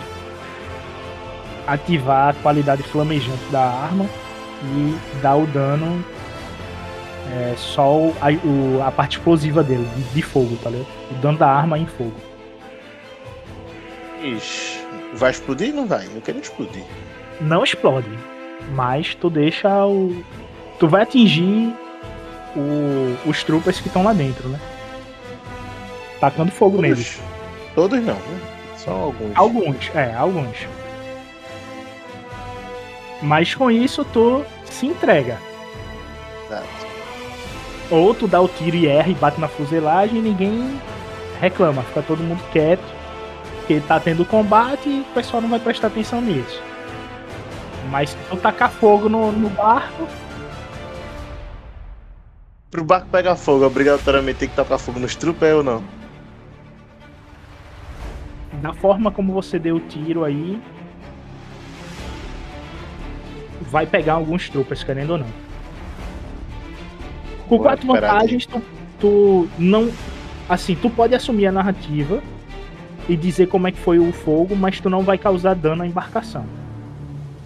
ativar a qualidade flamejante da arma e dar o dano é, só o- a, o- a parte explosiva dele, de, de fogo, tá ligado? O dano da arma em fogo. Ixi. Vai explodir? Não vai. Eu quero explodir. Não explode, mas tu deixa o. Tu vai atingir o- os troopers que estão lá dentro, né? Tacando fogo neles. Oxi. Todos não, né? Só alguns. Alguns, é, alguns. Mas com isso tu se entrega. Exato. Ou tu dá o tiro e erra e bate na fuselagem e ninguém reclama. Fica todo mundo quieto. Porque tá tendo combate e o pessoal não vai prestar atenção nisso. Mas se tu tacar fogo no, no barco, Pro barco pegar fogo, obrigatoriamente tem que tocar fogo nos trupes ou não? da forma como você deu o tiro aí, vai pegar alguns tropas, querendo ou não. Com Vou quatro vantagens, tu, tu não. Assim, tu pode assumir a narrativa e dizer como é que foi o fogo, mas tu não vai causar dano à embarcação.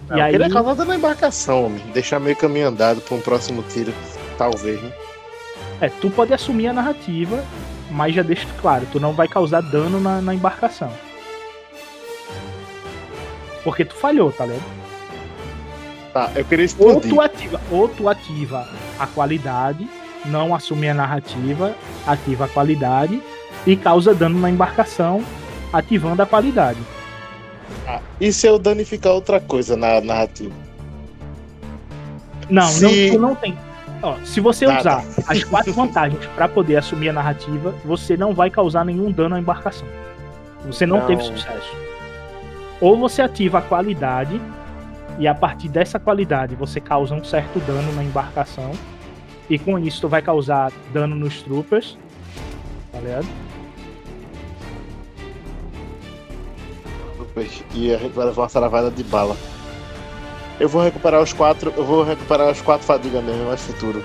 Não, e aí, Ele é causado na embarcação, homem. Deixar meio caminho andado pra um próximo tiro. Talvez, né? é, tu pode assumir a narrativa, mas já deixa claro, tu não vai causar dano na, na embarcação. Porque tu falhou, tá ligado? Tá, eu queria Ou explodir. tu ativa, ou tu ativa a qualidade, não assume a narrativa, ativa a qualidade e causa dano na embarcação, ativando a qualidade. Ah, e se eu danificar outra coisa na narrativa? Não, Se- não, não tem. Ó, se você Tá, usar as quatro vantagens para poder assumir a narrativa, você não vai causar nenhum dano à embarcação. Você não, Não. teve sucesso. Ou você ativa a qualidade e a partir dessa qualidade você causa um certo dano na embarcação e com isso tu vai causar dano nos troopers, tá ligado? E a gente vai levar uma saravada de bala. Eu vou recuperar os quatro. Eu vou recuperar as quatro fadigas mesmo, mais futuro.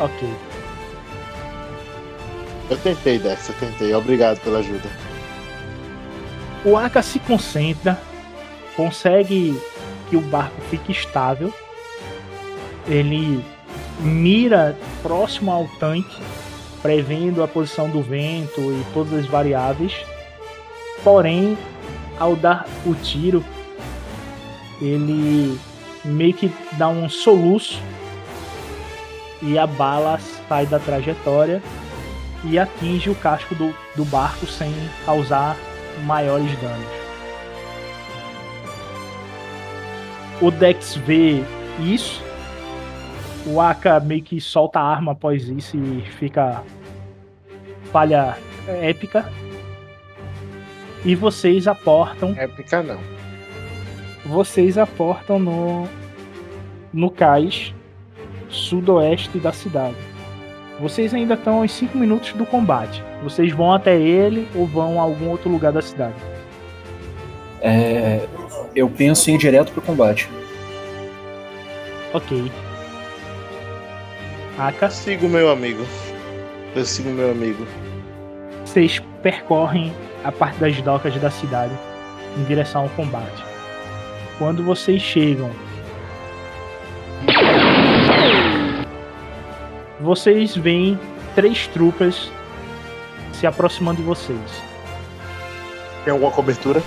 Ok. Eu tentei, Dex, eu tentei. Obrigado pela ajuda. O Aka se concentra, consegue que o barco fique estável. Ele mira próximo ao tanque, prevendo a posição do vento e todas as variáveis. Porém, ao dar o tiro, ele meio que dá um soluço e a bala sai da trajetória e atinge o casco do, do barco sem causar maiores danos. O Dex vê isso. O Aka meio que solta a arma após isso e fica falha épica. E vocês aportam, Épica não. vocês aportam no no cais sudoeste da cidade. Vocês ainda estão aos 5 minutos do combate. Vocês vão até ele ou vão a algum outro lugar da cidade? É, eu penso em ir direto pro combate. Ok. Aka, Eu sigo meu amigo. Eu sigo meu amigo. você vocês percorrem a parte das docas da cidade em direção ao combate. Quando vocês chegam, vocês veem três trupas se aproximando de vocês. Tem alguma cobertura?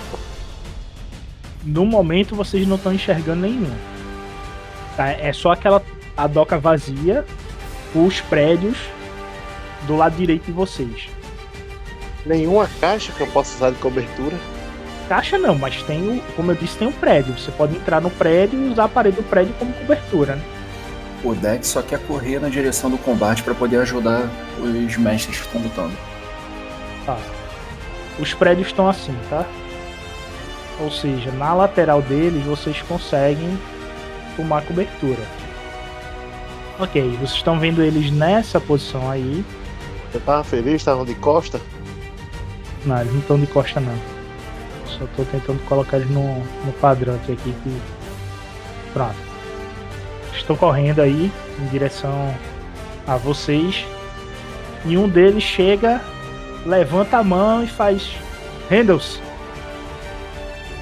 No momento vocês não estão enxergando nenhum. Tá? É só aquela a doca vazia, os prédios do lado direito de vocês. Nenhuma caixa que eu possa usar de cobertura. Caixa não, mas tem o, como eu disse, tem um prédio. Você pode entrar no prédio e usar a parede do prédio como cobertura, né? O Dex só quer correr na direção do combate para poder ajudar os mestres que estão lutando. Tá. Os prédios estão assim, tá? Ou seja, na lateral deles vocês conseguem tomar cobertura. Ok, vocês estão vendo eles nessa posição aí. Você tava feliz? Estavam de costa? Não, eles não estão de costa não. Só tô tentando colocar eles no, no padrão aqui, aqui que... Pronto. Estão correndo aí em direção a vocês. E um deles chega, levanta a mão e faz. Handles.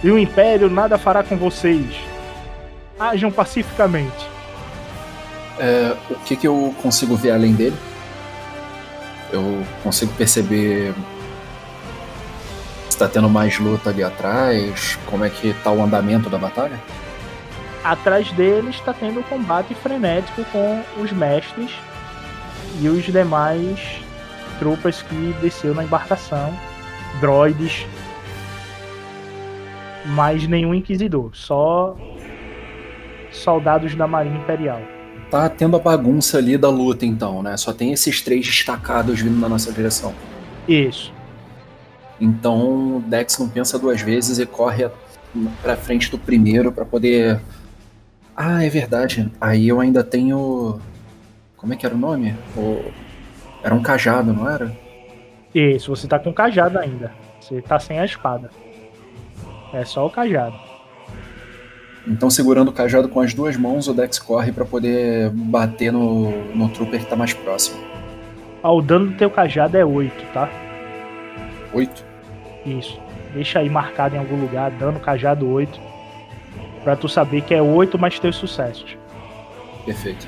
E o Império nada fará com vocês. Ajam pacificamente. É, o que, que eu consigo ver além dele? Eu consigo perceber se tá tendo mais luta ali atrás? Como é que tá o andamento da batalha? Atrás deles está tendo um combate frenético com os mestres e os demais tropas que desceu na embarcação, droids, mas nenhum inquisidor, só soldados da Marinha Imperial. Tá tendo a bagunça ali da luta então, né? Só tem esses três destacados vindo na nossa direção. Isso. Então o Dex não pensa duas vezes e corre pra frente do primeiro para poder. Ah, é verdade. Aí eu ainda tenho. Como é que era o nome? O... Era um cajado, não era? Isso, você tá com cajado ainda. Você tá sem a espada. É só o cajado. Então, segurando o cajado com as duas mãos, o Dex corre para poder bater no, no trooper que tá mais próximo. Ah, o dano do teu cajado é 8, tá? Oito. Isso. Deixa aí marcado em algum lugar, dano cajado 8. Pra tu saber que é 8 mais teus sucessos. Perfeito.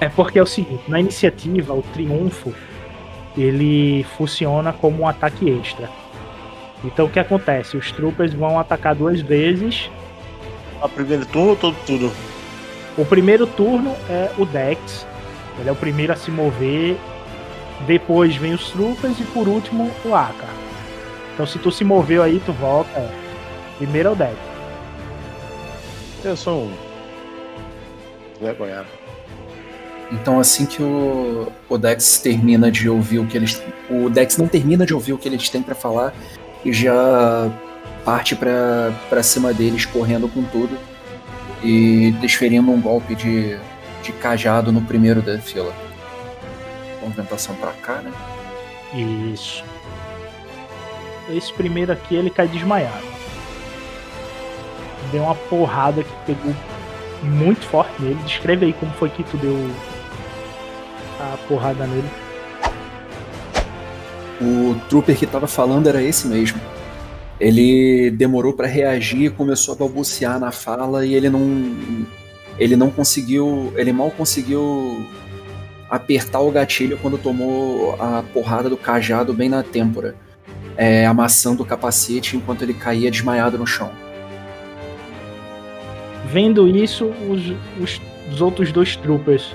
É porque é o seguinte, na iniciativa, o triunfo, ele funciona como um ataque extra. Então o que acontece? Os troopers vão atacar duas vezes. A primeiro turno ou todo tudo? O primeiro turno é o Dex, ele é o primeiro a se mover. Depois vem os troopers e por último o Aka. Então se tu se moveu aí, tu volta. Primeiro é o Dex. Eu sou um. Vergonhado. Então, assim que o, o Dex termina de ouvir o que eles. O Dex não termina de ouvir o que eles têm pra falar já parte pra cima deles correndo com tudo e desferindo um golpe de, de cajado no primeiro da fila. Movimentação pra cá, né? Isso. Esse primeiro aqui ele cai desmaiado. Deu uma porrada que pegou muito forte nele. Descreve aí como foi que tu deu a porrada nele. O trooper que tava falando era esse mesmo. Ele demorou pra reagir, começou a balbuciar na fala e ele não ele não conseguiu, ele mal conseguiu apertar o gatilho quando tomou a porrada do cajado bem na têmpora, é, amassando o capacete enquanto ele caía desmaiado no chão. Vendo isso, os, os, os outros dois troopers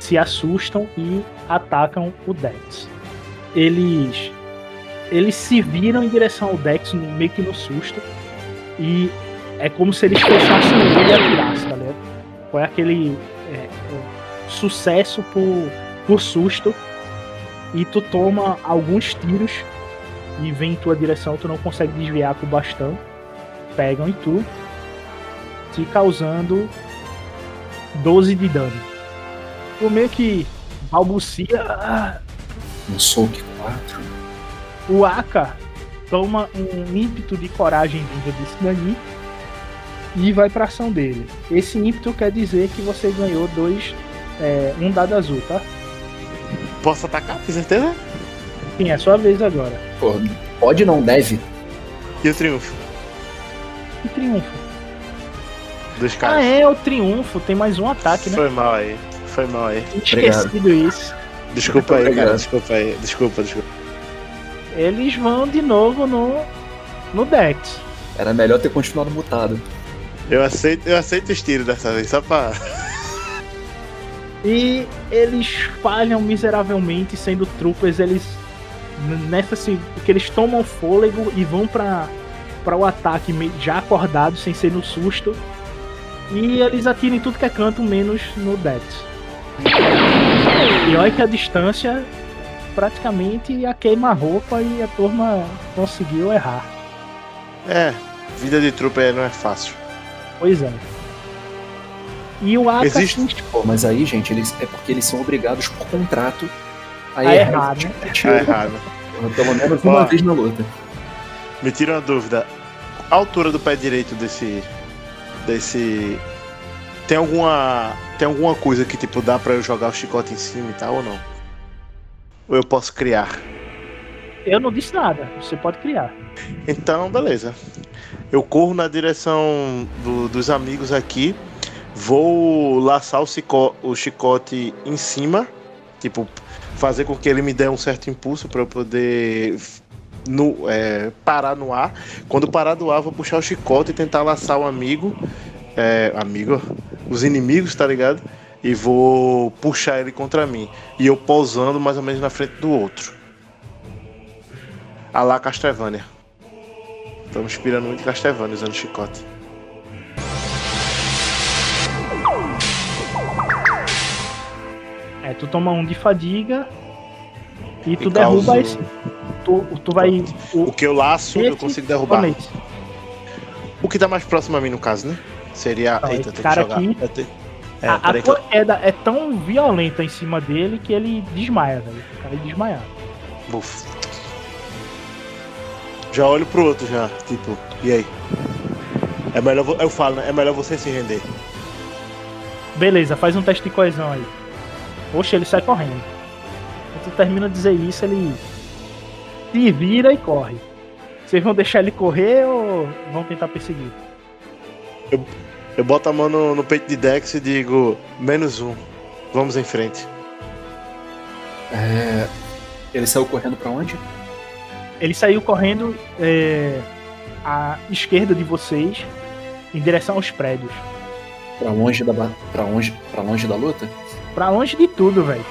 se assustam e atacam o Dex. Eles eles se viram em direção ao Dex meio que no susto e é como se eles fechassem ele e atirassem, tá ligado? Foi aquele é, sucesso por, por susto e tu toma alguns tiros e vem em tua direção, tu não consegue desviar com o bastão, pegam em tu, te causando 12 de dano. Tu meio que balbucia, ah, Um soco 4. o Aka toma um ímpeto de coragem vinda desse daqui e vai pra ação dele. Esse ímpeto quer dizer que você ganhou dois, é, um dado azul, tá? Posso atacar, com certeza? Sim, é sua vez agora. Pô, pode não, deve. E o triunfo Que triunfo. dos Ah, caras. é, o triunfo. Tem mais um ataque, né? Foi mal aí. Foi mal aí. Esquecido isso. Desculpa aí, cara. Desculpa aí. Desculpa, desculpa. Eles vão de novo no, no Dex. Era melhor ter continuado mutado. Eu aceito, eu aceito os tiros dessa vez, só pra. E eles falham miseravelmente, sendo troopers, eles nessa assim, porque eles tomam fôlego e vão pra para o ataque já acordados, sem ser no susto. E eles atiram em tudo que é canto, menos no Dex. E olha que a distância praticamente a queima-roupa e a turma conseguiu errar. É, vida de trupe aí não é fácil. Pois é. E o Aka Existe- assim, Pô, mas aí, gente, eles, é porque eles são obrigados por contrato a, a errar, né? Tá errado. Pelo menos uma vez na luta. Me tira uma dúvida. A altura do pé direito desse. desse. Tem alguma. Tem alguma coisa que tipo dá pra eu jogar o chicote em cima e tal ou não? Ou eu posso criar? Eu não disse nada, você pode criar. Então, beleza. Eu corro na direção do- dos amigos aqui. Vou laçar o, cico- o chicote em cima. Tipo, fazer com que ele me dê um certo impulso para eu poder no- é, parar no ar. Quando parar do ar, vou puxar o chicote e tentar laçar o amigo. É, amigo? Os inimigos, tá ligado? E vou puxar ele contra mim. E eu pousando mais ou menos na frente do outro. A lá Castlevania. Estamos inspirando muito Castlevania usando chicote. É, tu toma um de fadiga e tu E derruba causa- esse. Tu, tu vai. O, O que eu laço, eu consigo derrubar. O que tá mais próximo a mim, no caso, né? Seria. Não, Eita, tem que jogar. aqui- Eu tenho- É, a, a eu... queda é tão violenta em cima dele que ele desmaia, velho. O cara é desmaiado. Buf. Já olho pro outro já, tipo, e aí? É melhor, eu falo, né? É melhor você se render. Beleza, faz um teste de coesão aí. Oxe, ele sai correndo. Quando tu termina de dizer isso, ele se vira e corre. Vocês vão deixar ele correr ou vão tentar perseguir? Eu boto a mão no, no peito de Dex e digo, menos um. Vamos em frente. É, ele saiu correndo pra onde? Ele saiu correndo é, à esquerda de vocês, em direção aos prédios. Pra longe da, pra longe, pra longe da luta? Pra longe de tudo, velho.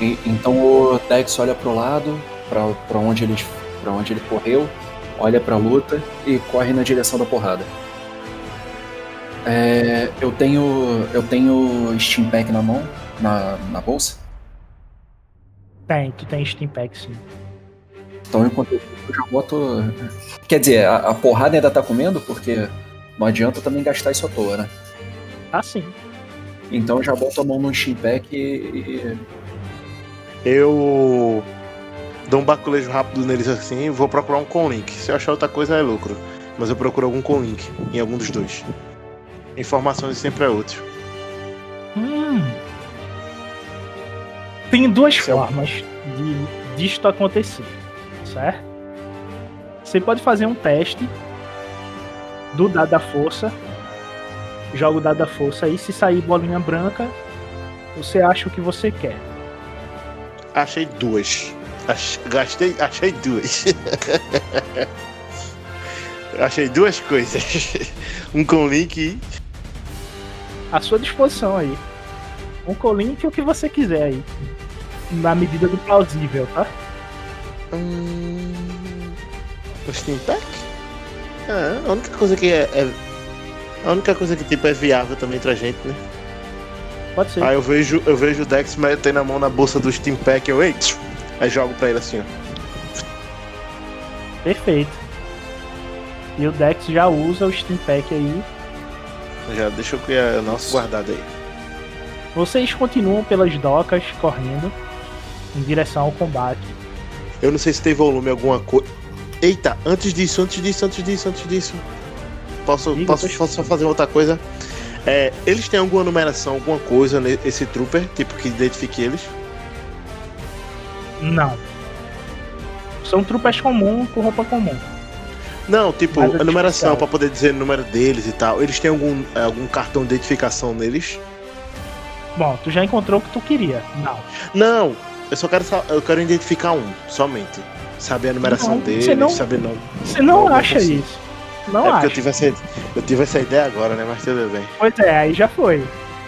E- então o Dex olha pro lado, pra, pra, onde ele, pra onde ele correu, olha pra luta e corre na direção da porrada. É, eu tenho. Eu tenho Steam Pack na mão, na, na bolsa. Tem, tu tem Steam Pack sim. Então enquanto eu eu já boto. Quer dizer, a, a porrada ainda tá comendo, porque não adianta também gastar isso à toa, né? Tá sim. Então eu já boto a mão no Steam Pack e. e- Eu dou um baculejo rápido neles assim e vou procurar um com link. Se eu achar outra coisa é lucro. Mas eu procuro algum com link em algum dos dois. Informações sempre é útil. Hum. Tem duas é formas de disto acontecer, certo? Você pode fazer um teste do dado da força. Joga o dado da força aí, se sair bolinha branca, você acha o que você quer. Achei duas. Ach- Gastei, achei duas. achei duas coisas. Um com link e À sua disposição aí. Um colink o que você quiser aí. Na medida do plausível, tá? Hum... O Steam Pack? Ah, a única coisa que é, é- A única coisa que tipo é viável também pra gente, né? Pode ser. Aí eu vejo, eu vejo o Dex metendo a mão na bolsa do Steam Pack, eu, ei, aí jogo pra ele assim, ó. Perfeito. E o Dex já usa o Steam Pack aí. Já deixa eu criar o nosso guardado aí. Vocês continuam pelas docas correndo em direção ao combate. Eu não sei se tem volume alguma coisa. Eita, antes disso, antes disso, antes disso, antes disso. Posso, Diga, posso, posso só fazer outra coisa? É, eles têm alguma numeração, alguma coisa nesse trooper, tipo que identifique eles? Não. São troopers comuns com roupa comum. Não, tipo, Nada de a numeração pra poder dizer o número deles e tal. Eles têm algum, algum cartão de identificação neles? Bom, tu já encontrou o que tu queria. Não. Não, eu só quero eu quero identificar um, somente. Saber a numeração Não, deles, você não- saber não. Você não, acha consigo. isso. Não é acha. eu tive, essa, eu tive essa ideia agora, né? Mas tudo bem. Pois é, aí já foi.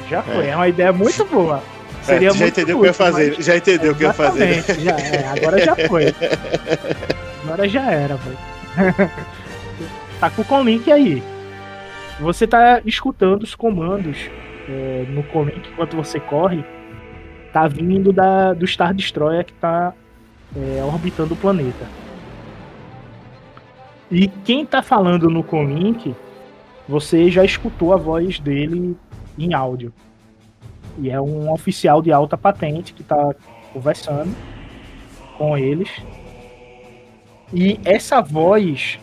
Já foi. É. É, uma ideia muito boa. Seria É, já entendeu o que eu ia fazer, mas- já entendeu o que eu ia fazer. Já, é, agora já foi. Agora já era, velho. tá com o Comlink aí. Você tá escutando os comandos é, no Comlink enquanto você corre. Tá vindo da, do Star Destroyer que tá é, orbitando o planeta. E quem tá falando no Comlink, você já escutou a voz dele em áudio. E é um oficial de alta patente que tá conversando com eles. E essa voz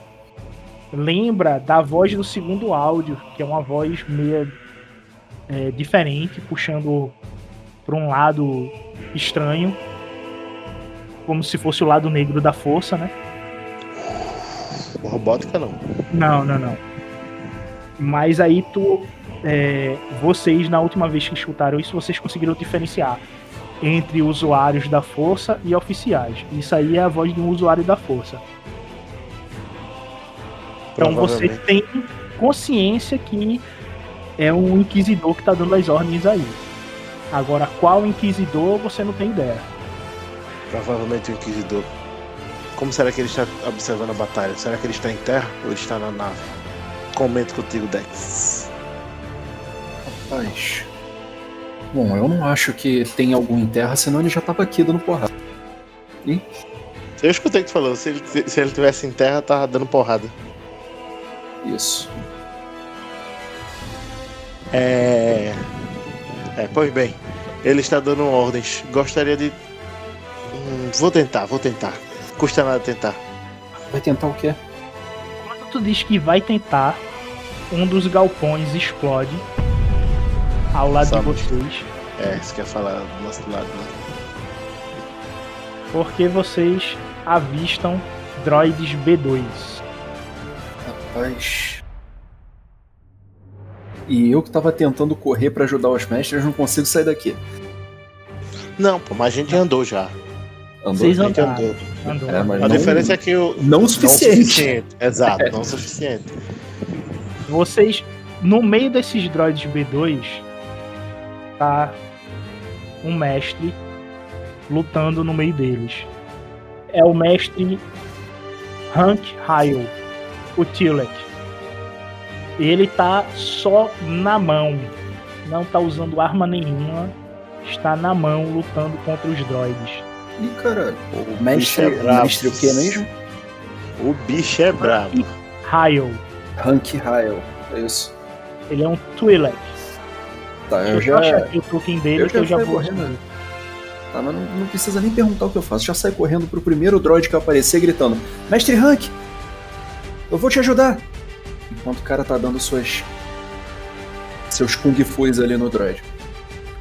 lembra da voz do segundo áudio, que é uma voz meio é, diferente, puxando para um lado estranho, como se fosse o lado negro da força, né? Robótica não. Não, não, não. Mas aí tu. é, vocês, na última vez que escutaram isso, vocês conseguiram diferenciar entre usuários da força e oficiais. Isso aí é a voz de um usuário da força. Então você tem consciência que é um inquisidor que tá dando as ordens aí. Agora, qual inquisidor você não tem ideia. Provavelmente o Inquisidor. Como será que ele está observando a batalha? Será que ele está em terra ou ele está na nave? Comento contigo, Dex. Rapaz. Bom, eu não acho que tem algum em terra, senão ele já tava aqui dando porrada. Eu escutei que tu falou, se ele, se ele tivesse em terra, tava dando porrada. Isso. É. É, pois bem. Ele está dando ordens. Gostaria de. Hum, vou tentar, vou tentar. Custa nada tentar. Vai tentar o quê? Quando tu diz que vai tentar, um dos galpões explode ao lado Sabe. de vocês. É, você quer falar do nosso lado, né? porque vocês avistam droids B2. Rapaz. E eu que tava tentando correr pra ajudar os mestres, não consigo sair daqui. Não, pô, mas a gente andou já. Andou. Vocês A gente andaram. andou. Andou. É, mas A não- diferença é que o. Não o suficiente. Exato, não o suficiente. Vocês, no meio desses droids B2, tá um mestre lutando no meio deles. É o mestre Hank Hyle, o Tilek. Ele tá só na mão, não tá usando arma nenhuma, está na mão lutando contra os droids. Ih, caralho. O mestre, Bicho é bravo. mestre o que mesmo? O bicho é brabo. Hyle, Hank Hyle. É isso. ele é um Twi'lek. Tá, eu eu achar já. aqui o token dele eu que eu já vou correndo. Tá, mas não, não precisa nem perguntar o que eu faço. Já sai correndo pro primeiro droid que aparecer gritando: Mestre Hank! Eu vou te ajudar! Enquanto o cara tá dando suas. seus Kung Fuis ali no droid.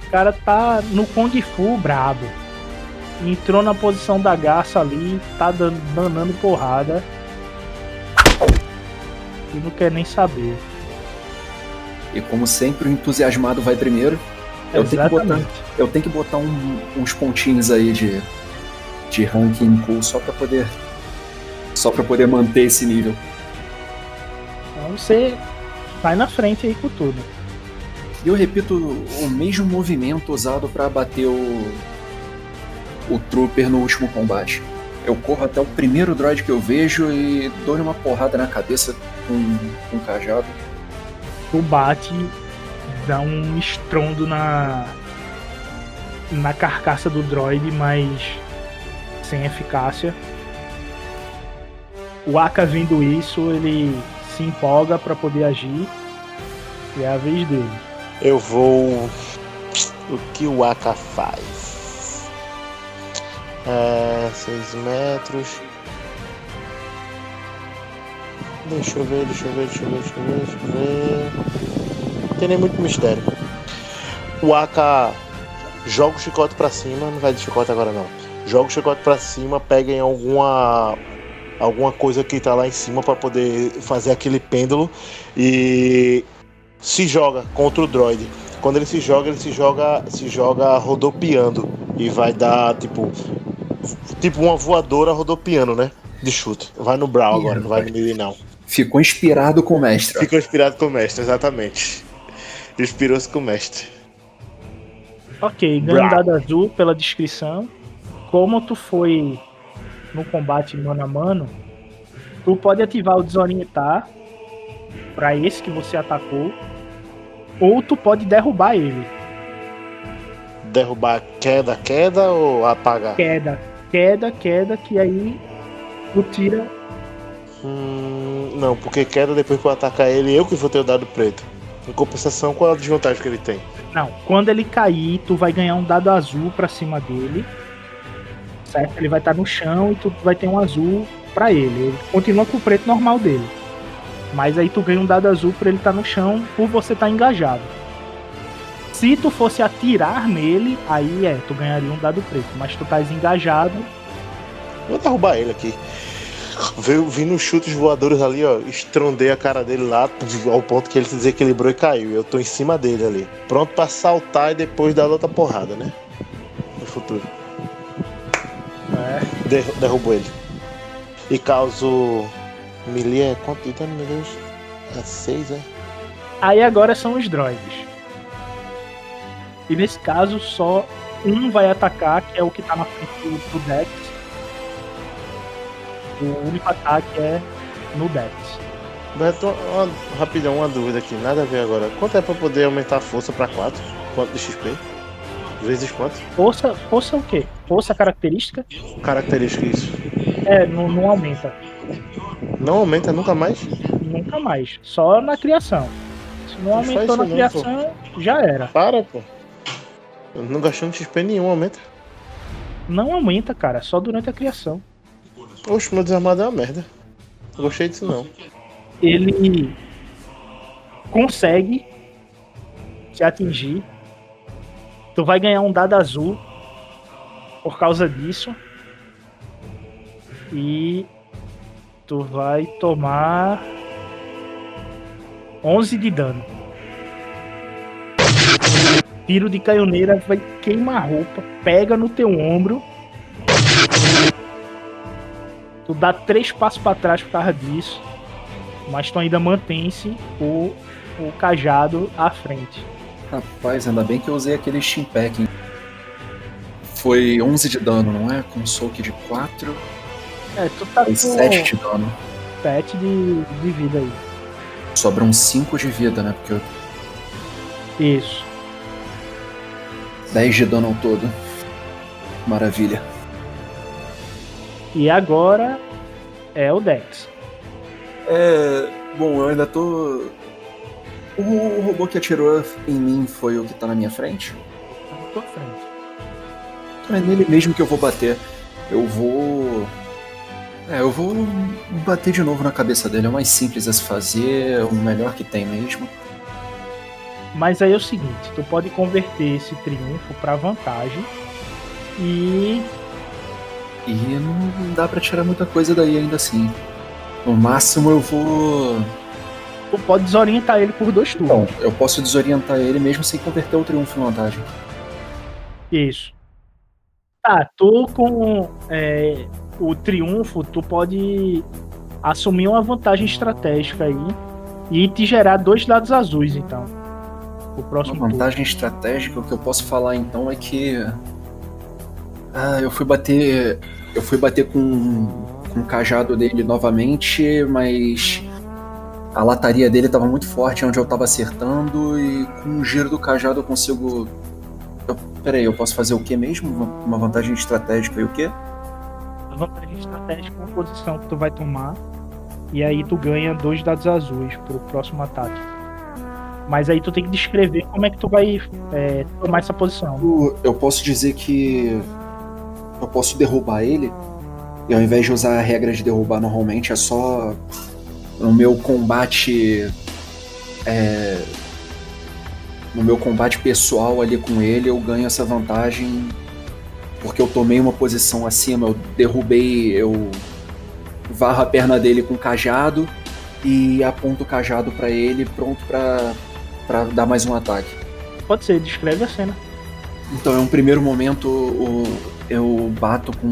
O cara tá no Kung Fu brabo. Entrou na posição da garça ali, tá dan- danando porrada. E não quer nem saber. E como sempre, o entusiasmado vai primeiro. Eu tenho que botar, eu tenho que botar um- uns pontinhos aí de, de ranking cool só pra poder. Só pra poder manter esse nível. Então você vai na frente aí com tudo. E eu repito o mesmo movimento usado pra abater o. o Trooper no último combate. Eu corro até o primeiro droid que eu vejo e dou-lhe uma porrada na cabeça com, com um cajado. Tu bate, dá um estrondo na. na carcaça do droid, mas sem eficácia. O Aka vendo isso, ele se empolga pra poder agir. E é a vez dele. Eu vou. O que o Aka faz? É. 6 metros. Deixa eu ver, deixa eu ver, deixa eu ver, deixa eu ver, deixa eu ver. Não tem nem muito mistério. O Aka joga o chicote pra cima, não vai de chicote agora não. joga o chicote pra cima, pega em alguma alguma coisa que tá lá em cima para poder fazer aquele pêndulo e se joga contra o droid. Quando ele se joga, ele se joga, se joga rodopiando e vai dar tipo tipo uma voadora rodopiando, né? De chute. Vai no Brawl agora, não vai no melee não. Ficou inspirado com o mestre. Ficou inspirado com o mestre, exatamente. Inspirou-se com o mestre. Ok, ganho dado azul pela descrição. Como tu foi no combate mano a mano, tu pode ativar o desorientar pra esse que você atacou, ou tu pode derrubar ele. Derrubar queda, queda ou apagar? Queda, queda, queda, que aí tu tira. Hum, não, porque queda depois que eu atacar ele, eu que vou ter o dado preto. Em compensação, qual a desvantagem que ele tem? Não, quando ele cair, tu vai ganhar um dado azul pra cima dele. Certo? Ele vai estar no chão e tu vai ter um azul pra ele. Ele continua com o preto normal dele. Mas aí tu ganha um dado azul pra ele estar no chão por você estar engajado. Se tu fosse atirar nele, aí é, tu ganharia um dado preto. Mas tu estás engajado, Vou derrubar ele aqui. Veio, vi nos chutes voadores ali, ó. Estrondei a cara dele lá, ao ponto que ele se desequilibrou e caiu. Eu tô em cima dele ali. Pronto pra saltar e depois dar outra porrada, né? No futuro. é, Der- derrubo ele. E causo. Melee é quanto dano, meu Deus? É 6, é? Aí agora são os droids. E nesse caso, só um vai atacar, que é o que tá na frente do, do Dex. O único ataque é no Dex. Beto, uma, rapidão, uma dúvida aqui, nada a ver agora. Quanto é pra poder aumentar a força pra 4? Quanto de XP? Vezes quanto? Força, força o quê? Força característica? Característica isso. É, não, não aumenta. Não aumenta nunca mais? Nunca mais. Só na criação. Se não Não aumentou na não, criação, já era. Para, pô. Eu não gastando XP nenhum, aumenta. Não aumenta, cara. Só durante a criação. Oxe, meu desarmado é uma merda. Não gostei disso não. ele consegue te atingir. Tu vai ganhar um dado azul por causa disso. E tu vai tomar 11 de dano. Tiro de caioneira vai queimar a roupa, pega no teu ombro. Tu dá três passos pra trás por causa disso mas tu ainda mantém-se o, o cajado à frente. Rapaz, ainda bem que eu usei aquele Packing. Foi 11 de dano, não é? Com um soak de 4, É, tu tá com 7 de dano. 7 de, de vida aí. Sobram 5 de vida, né? Porque eu... Isso. 10 de dano ao todo. Maravilha. E agora é o Dex. É. Bom, eu ainda tô. O, o robô que atirou em mim foi o que tá na minha frente? Tá na tua frente. Então é nele mesmo que eu vou bater. Eu vou. É, eu vou bater de novo na cabeça dele. É o mais simples a se fazer, o melhor que tem mesmo. Mas aí é o seguinte, tu pode converter esse triunfo pra vantagem e E não dá pra tirar muita coisa daí ainda assim. No máximo eu vou. tu pode desorientar ele por dois turnos. Eu posso desorientar ele mesmo sem converter o triunfo em vantagem. Isso. Tá, tu com é, o triunfo, tu pode assumir uma vantagem estratégica aí e te gerar dois dados azuis, então. O Uma próximo turno. vantagem estratégica, o que eu posso falar então é que. Ah, eu fui bater. Eu fui bater com, com o cajado dele novamente, mas a lataria dele estava muito forte onde eu estava acertando e com o giro do cajado eu consigo. Eu, peraí, eu posso fazer o que mesmo? Uma- Uma vantagem estratégica e o quê? A vantagem estratégica é uma posição que tu vai tomar. E aí tu ganha dois dados azuis pro próximo ataque. Mas aí tu tem que descrever como é que tu vai é, tomar essa posição. Eu, eu posso dizer que eu posso derrubar ele e ao invés de usar a regra de derrubar normalmente é só no meu combate é, no meu combate pessoal ali com ele eu ganho essa vantagem porque eu tomei uma posição acima, eu derrubei, eu varro a perna dele com o cajado e aponto o cajado pra ele, pronto pra, pra dar mais um ataque. Pode ser, descreve a cena. Então, em um primeiro momento, o- eu bato com,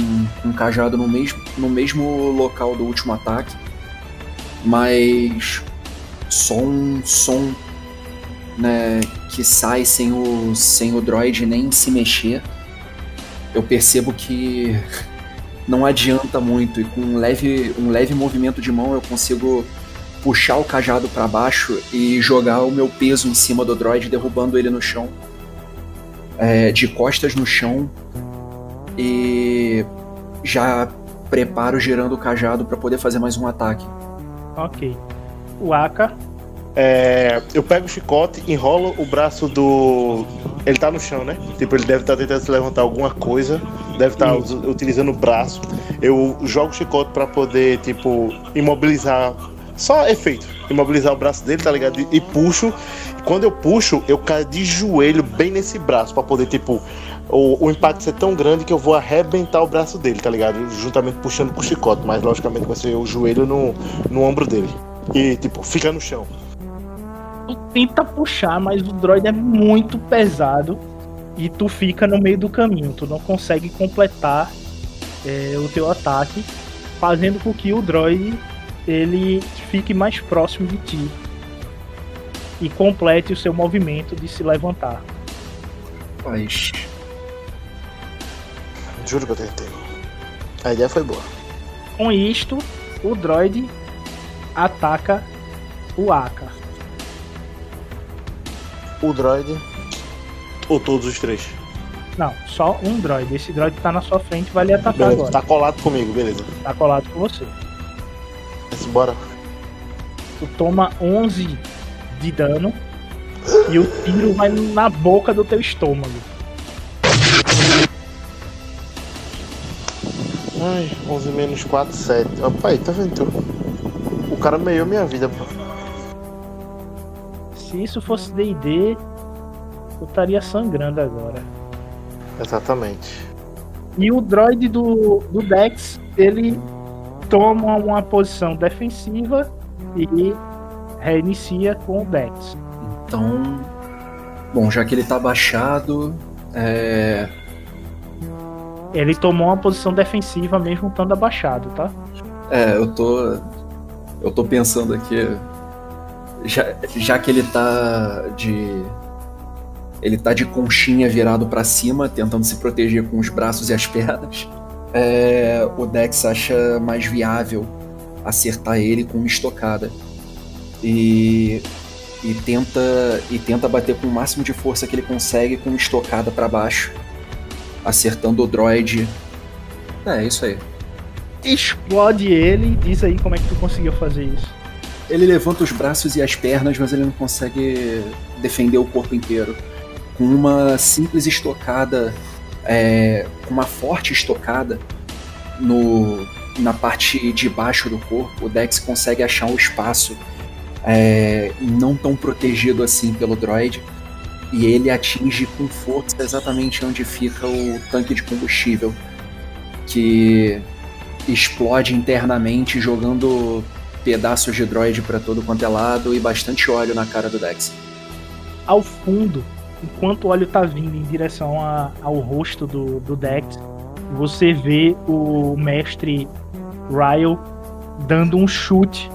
o cajado no mesmo, no mesmo local do último ataque, mas só um som né, que sai sem o, sem o droid nem se mexer. Eu percebo que não adianta muito e com um leve, um leve movimento de mão eu consigo puxar o cajado para baixo e jogar o meu peso em cima do droid, derrubando ele no chão é, de costas no chão e já preparo girando o cajado para poder fazer mais um ataque. Ok. O Aka, É, eu pego o chicote, enrolo o braço do. Ele tá no chão, né? Tipo, ele deve estar tentando se levantar alguma coisa, deve estar Isso. utilizando o braço. Eu jogo o chicote pra poder, tipo, imobilizar. Só efeito. Imobilizar o braço dele, tá ligado? E, e puxo. Quando eu puxo, eu caio de joelho bem nesse braço, pra poder, tipo, o, o impacto ser tão grande que eu vou arrebentar o braço dele, tá ligado? Juntamente puxando com o chicote, mas logicamente vai ser o joelho no, no ombro dele. E, tipo, fica no chão. tu tenta puxar, mas o droid é muito pesado e tu fica no meio do caminho. Tu não consegue completar é, o teu ataque, fazendo com que o droid ele fique mais próximo de ti e complete o seu movimento de se levantar. Mas Juro que eu tentei. A ideia foi boa. Com isto, o droid ataca o Aka. O droid. Ou todos os três. Não, só um droid. Esse droid tá na sua frente vai lhe atacar Beleza, agora. tá colado comigo, beleza. Tá colado com você. Mas Bora. Tu toma 11 de dano e o tiro vai na boca do teu estômago. Ai, 11 menos 4, 7. Ó, pai, tá vendo? tu? O cara meiou minha vida, pô. Se isso fosse D&D, eu estaria sangrando agora. Exatamente. E o droid do, do Dex, ele toma uma posição defensiva e reinicia com o Dex. então, bom, já que ele tá baixado, é, Ele tomou uma posição defensiva mesmo estando abaixado, tá? É, eu tô. Eu tô pensando aqui. Já, já que ele tá de. Ele tá de conchinha virado pra cima, tentando se proteger com os braços e as pernas. é, o Dex acha mais viável acertar ele com uma estocada. E. E tenta, e tenta bater com o máximo de força que ele consegue com uma estocada pra baixo, acertando o droid. É, isso aí. Explode ele, diz aí como é que tu conseguiu fazer isso. Ele levanta os braços e as pernas, mas ele não consegue defender o corpo inteiro. Com uma simples estocada, é, com uma forte estocada no, na parte de baixo do corpo, o Dex consegue achar um espaço é, não tão protegido assim pelo droid. E ele atinge com força exatamente onde fica o tanque de combustível, que explode internamente, jogando pedaços de droid para todo quanto é lado e bastante óleo na cara do Dex. Ao fundo, enquanto o óleo tá vindo em direção a- ao rosto do, do Dex, você vê o mestre Ryle dando um chute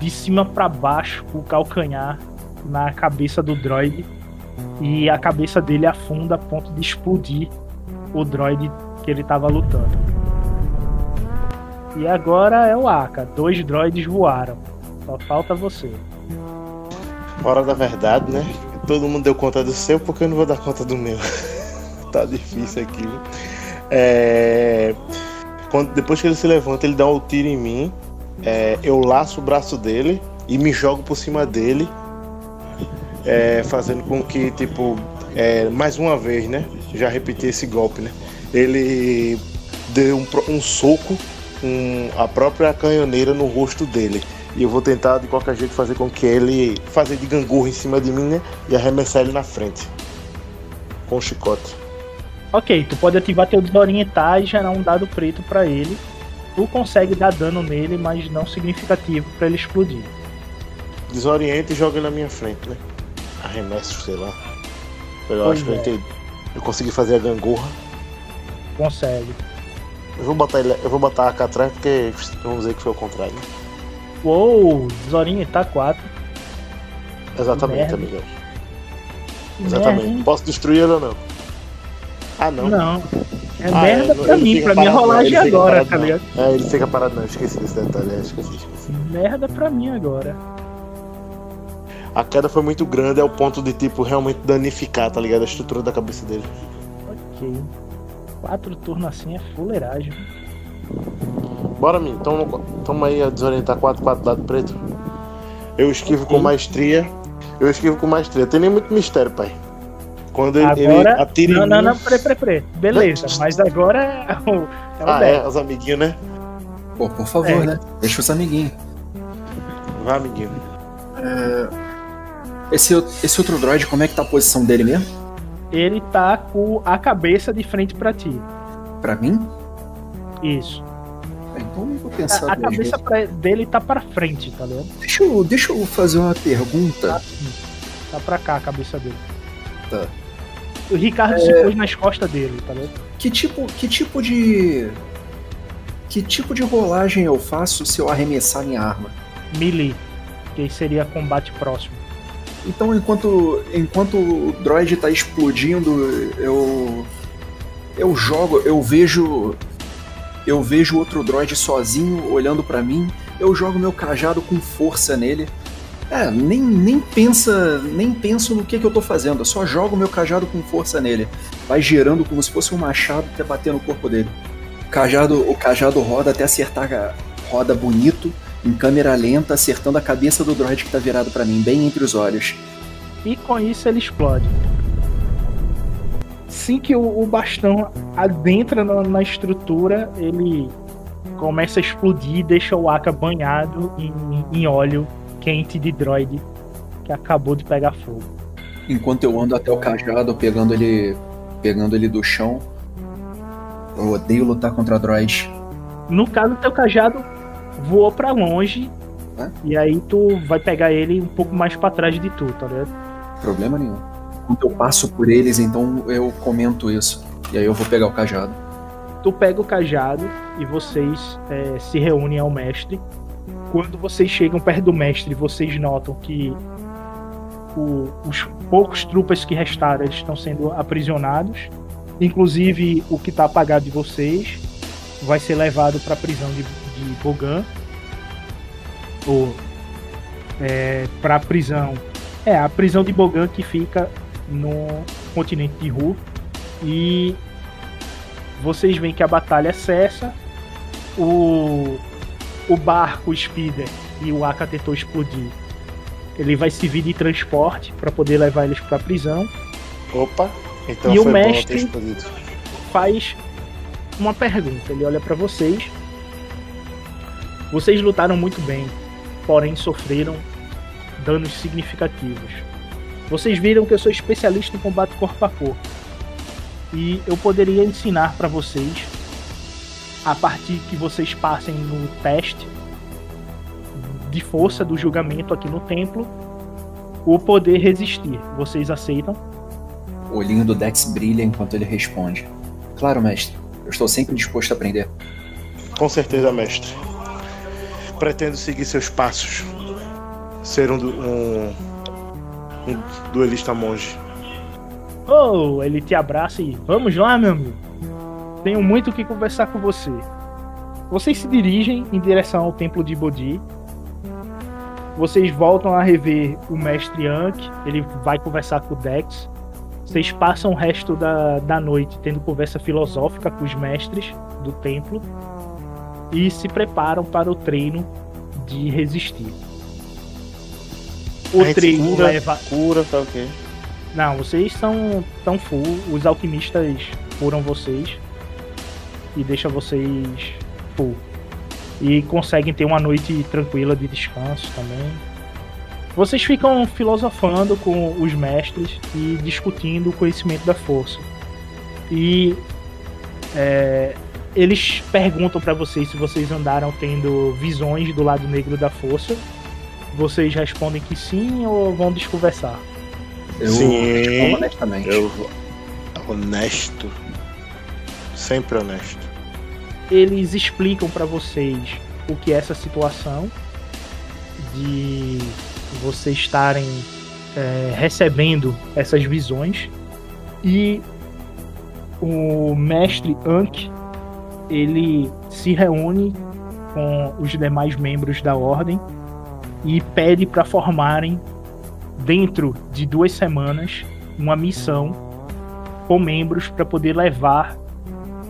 de cima para baixo com o calcanhar na cabeça do droid e a cabeça dele afunda a ponto de explodir o droid que ele tava lutando. E agora é o Aka, dois droids voaram. Só falta você. Hora da verdade, né? Todo mundo deu conta do seu, porque eu não vou dar conta do meu. tá difícil aqui. É... Quando, depois que ele se levanta, ele dá um tiro em mim. É, eu laço o braço dele e me jogo por cima dele. É, fazendo com que, tipo, é, mais uma vez, né? Já repeti esse golpe, né? Ele deu um, um soco com a própria canhoneira no rosto dele. E eu vou tentar de qualquer jeito fazer com que ele fazer de gangorra em cima de mim, né? E arremessar ele na frente. Com o chicote. Ok, tu pode ativar teu desorientar e gerar um dado preto pra ele. Tu consegue dar dano nele, mas não significativo pra ele explodir. Desorienta e joga na minha frente, né? Arremesso, sei lá. Eu Pois acho que eu é. entendi. Eu consegui fazer a gangorra. Consegue. Eu vou botar ele, eu vou botar a AK atrás porque vamos dizer que foi o contrário. Uou, desorientar 4. Exatamente, Merda. amigão. Exatamente. Posso destruir ele ou não? Ah, não. Não. É Ah, merda não, pra mim, pra minha rolagem agora, parado, tá ligado? É, ele fica parado não, esqueci desse detalhe, é, esqueci, esqueci. Merda pra mim agora. A queda foi muito grande ao ponto de, tipo, realmente danificar, tá ligado? A estrutura da cabeça dele. Ok. Quatro turnos assim é fuleiragem. Bora, mim, toma, toma aí a desorientar 4, 4 dado preto. Eu esquivo com Ok. maestria. Eu esquivo com maestria. Tem nem muito mistério, pai. Quando ele, ele Agora. atira Não, em não, mim... não, peraí, peraí, peraí. Beleza, mas agora é o. É o Ah, Beto. é, os amiguinhos, né? Pô, por favor, É. né? Deixa os amiguinhos. Vai, amiguinho. Esse, esse outro droid, como é que tá a posição dele mesmo? Ele tá com a cabeça de frente pra ti. Pra mim? Isso. É, Então eu vou pensar A, a cabeça pra- dele tá pra frente, tá ligado? Deixa eu, deixa eu fazer uma pergunta. Tá pra cá a cabeça dele. Tá. O Ricardo se pôs nas costas dele, tá ligado? Que tipo, que tipo de. Que tipo de rolagem eu faço se eu arremessar minha arma? Melee. Que seria combate próximo. Então, enquanto, enquanto o droid tá explodindo, eu. Eu jogo, eu vejo. Eu vejo outro droid sozinho olhando pra mim. Eu jogo meu cajado com força nele. É, nem, nem pensa. Nem penso no que, que eu tô fazendo. Eu só jogo meu cajado com força nele. Vai girando como se fosse um machado até bater no corpo dele. O cajado, o cajado roda até acertar. a- Roda bonito, em câmera lenta, acertando a cabeça do droid que tá virado pra mim, bem entre os olhos. E com isso ele explode. Assim que o, o bastão adentra na, na estrutura, ele começa a explodir e deixa o Aka banhado em, em óleo quente de droid que acabou de pegar fogo. Enquanto eu ando até o cajado, pegando ele. pegando ele do chão. Eu odeio lutar contra droids. No caso, teu cajado voou pra longe. Hã? E aí tu vai pegar ele um pouco mais pra trás de tu, tá ligado? Problema nenhum. Quando eu passo por eles, então eu comento isso. E aí eu vou pegar o cajado. Tu pega o cajado e vocês é, se reúnem ao mestre. Quando vocês chegam perto do mestre, vocês notam que o- os poucos trupas que restaram eles estão sendo aprisionados. Inclusive o que está apagado de vocês vai ser levado para a prisão de, de Bogan. Ou para a prisão. É, a prisão de Bogan que fica no continente de Ru. E vocês veem que a batalha cessa. O, o barco Speeder e o Aka tentou explodir. Ele vai servir de transporte para poder levar eles para a prisão. Opa, então E o mestre? Faz uma pergunta. Ele olha para vocês. Vocês lutaram muito bem, porém sofreram danos significativos. Vocês viram que eu sou especialista em combate corpo a corpo. E eu poderia ensinar para vocês, a partir que vocês passem no teste de força do julgamento aqui no templo, o poder resistir. Vocês aceitam? O olhinho do Dex brilha enquanto ele responde. Claro, mestre. Eu estou sempre disposto a aprender. Com certeza, mestre. Pretendo seguir seus passos. Ser um, um, um duelista monge. Oh, ele te abraça e vamos lá, meu amigo. Tenho muito o que conversar com você. Vocês se dirigem em direção ao templo de Bodhi. Vocês voltam a rever o mestre Anki. Ele vai conversar com o Dex. Vocês passam o resto da, da noite tendo conversa filosófica com os mestres do templo. E se preparam para o treino de resistir. O treino cura, leva Cura, tá ok. não, vocês são tão full, os alquimistas curam vocês e deixa vocês full. E conseguem ter uma noite tranquila de descanso também. Vocês ficam filosofando com os mestres e discutindo o conhecimento da força. E é, eles perguntam pra vocês se vocês andaram tendo visões do lado negro da força. Vocês respondem que sim ou vão desconversar? Eu Sim. honestamente. Eu honesto. Sempre honesto. eles explicam pra vocês o que é essa situação de vocês estarem é, recebendo essas visões e o mestre Anki ele se reúne com os demais membros da ordem e pede para formarem dentro de duas semanas uma missão com membros para poder levar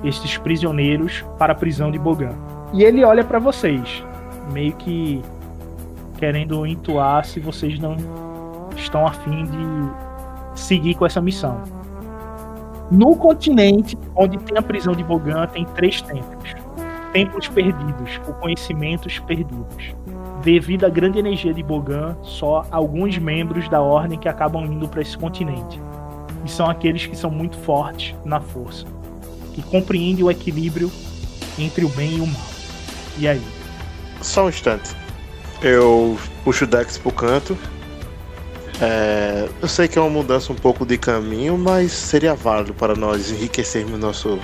estes prisioneiros para a prisão de Bogan. E ele olha para vocês, meio que querendo intuar se vocês não estão afim de seguir com essa missão. No continente onde tem a prisão de Bogan, tem três templos. Templos perdidos, ou conhecimentos perdidos. Devido à grande energia de Bogan, só alguns membros da ordem que acabam indo para esse continente. E são aqueles que são muito fortes na força que compreende o equilíbrio entre o bem e o mal. E aí? Só um instante. Eu puxo o Dex pro canto. É, eu sei que é uma mudança um pouco de caminho, mas seria válido para nós enriquecermos nosso,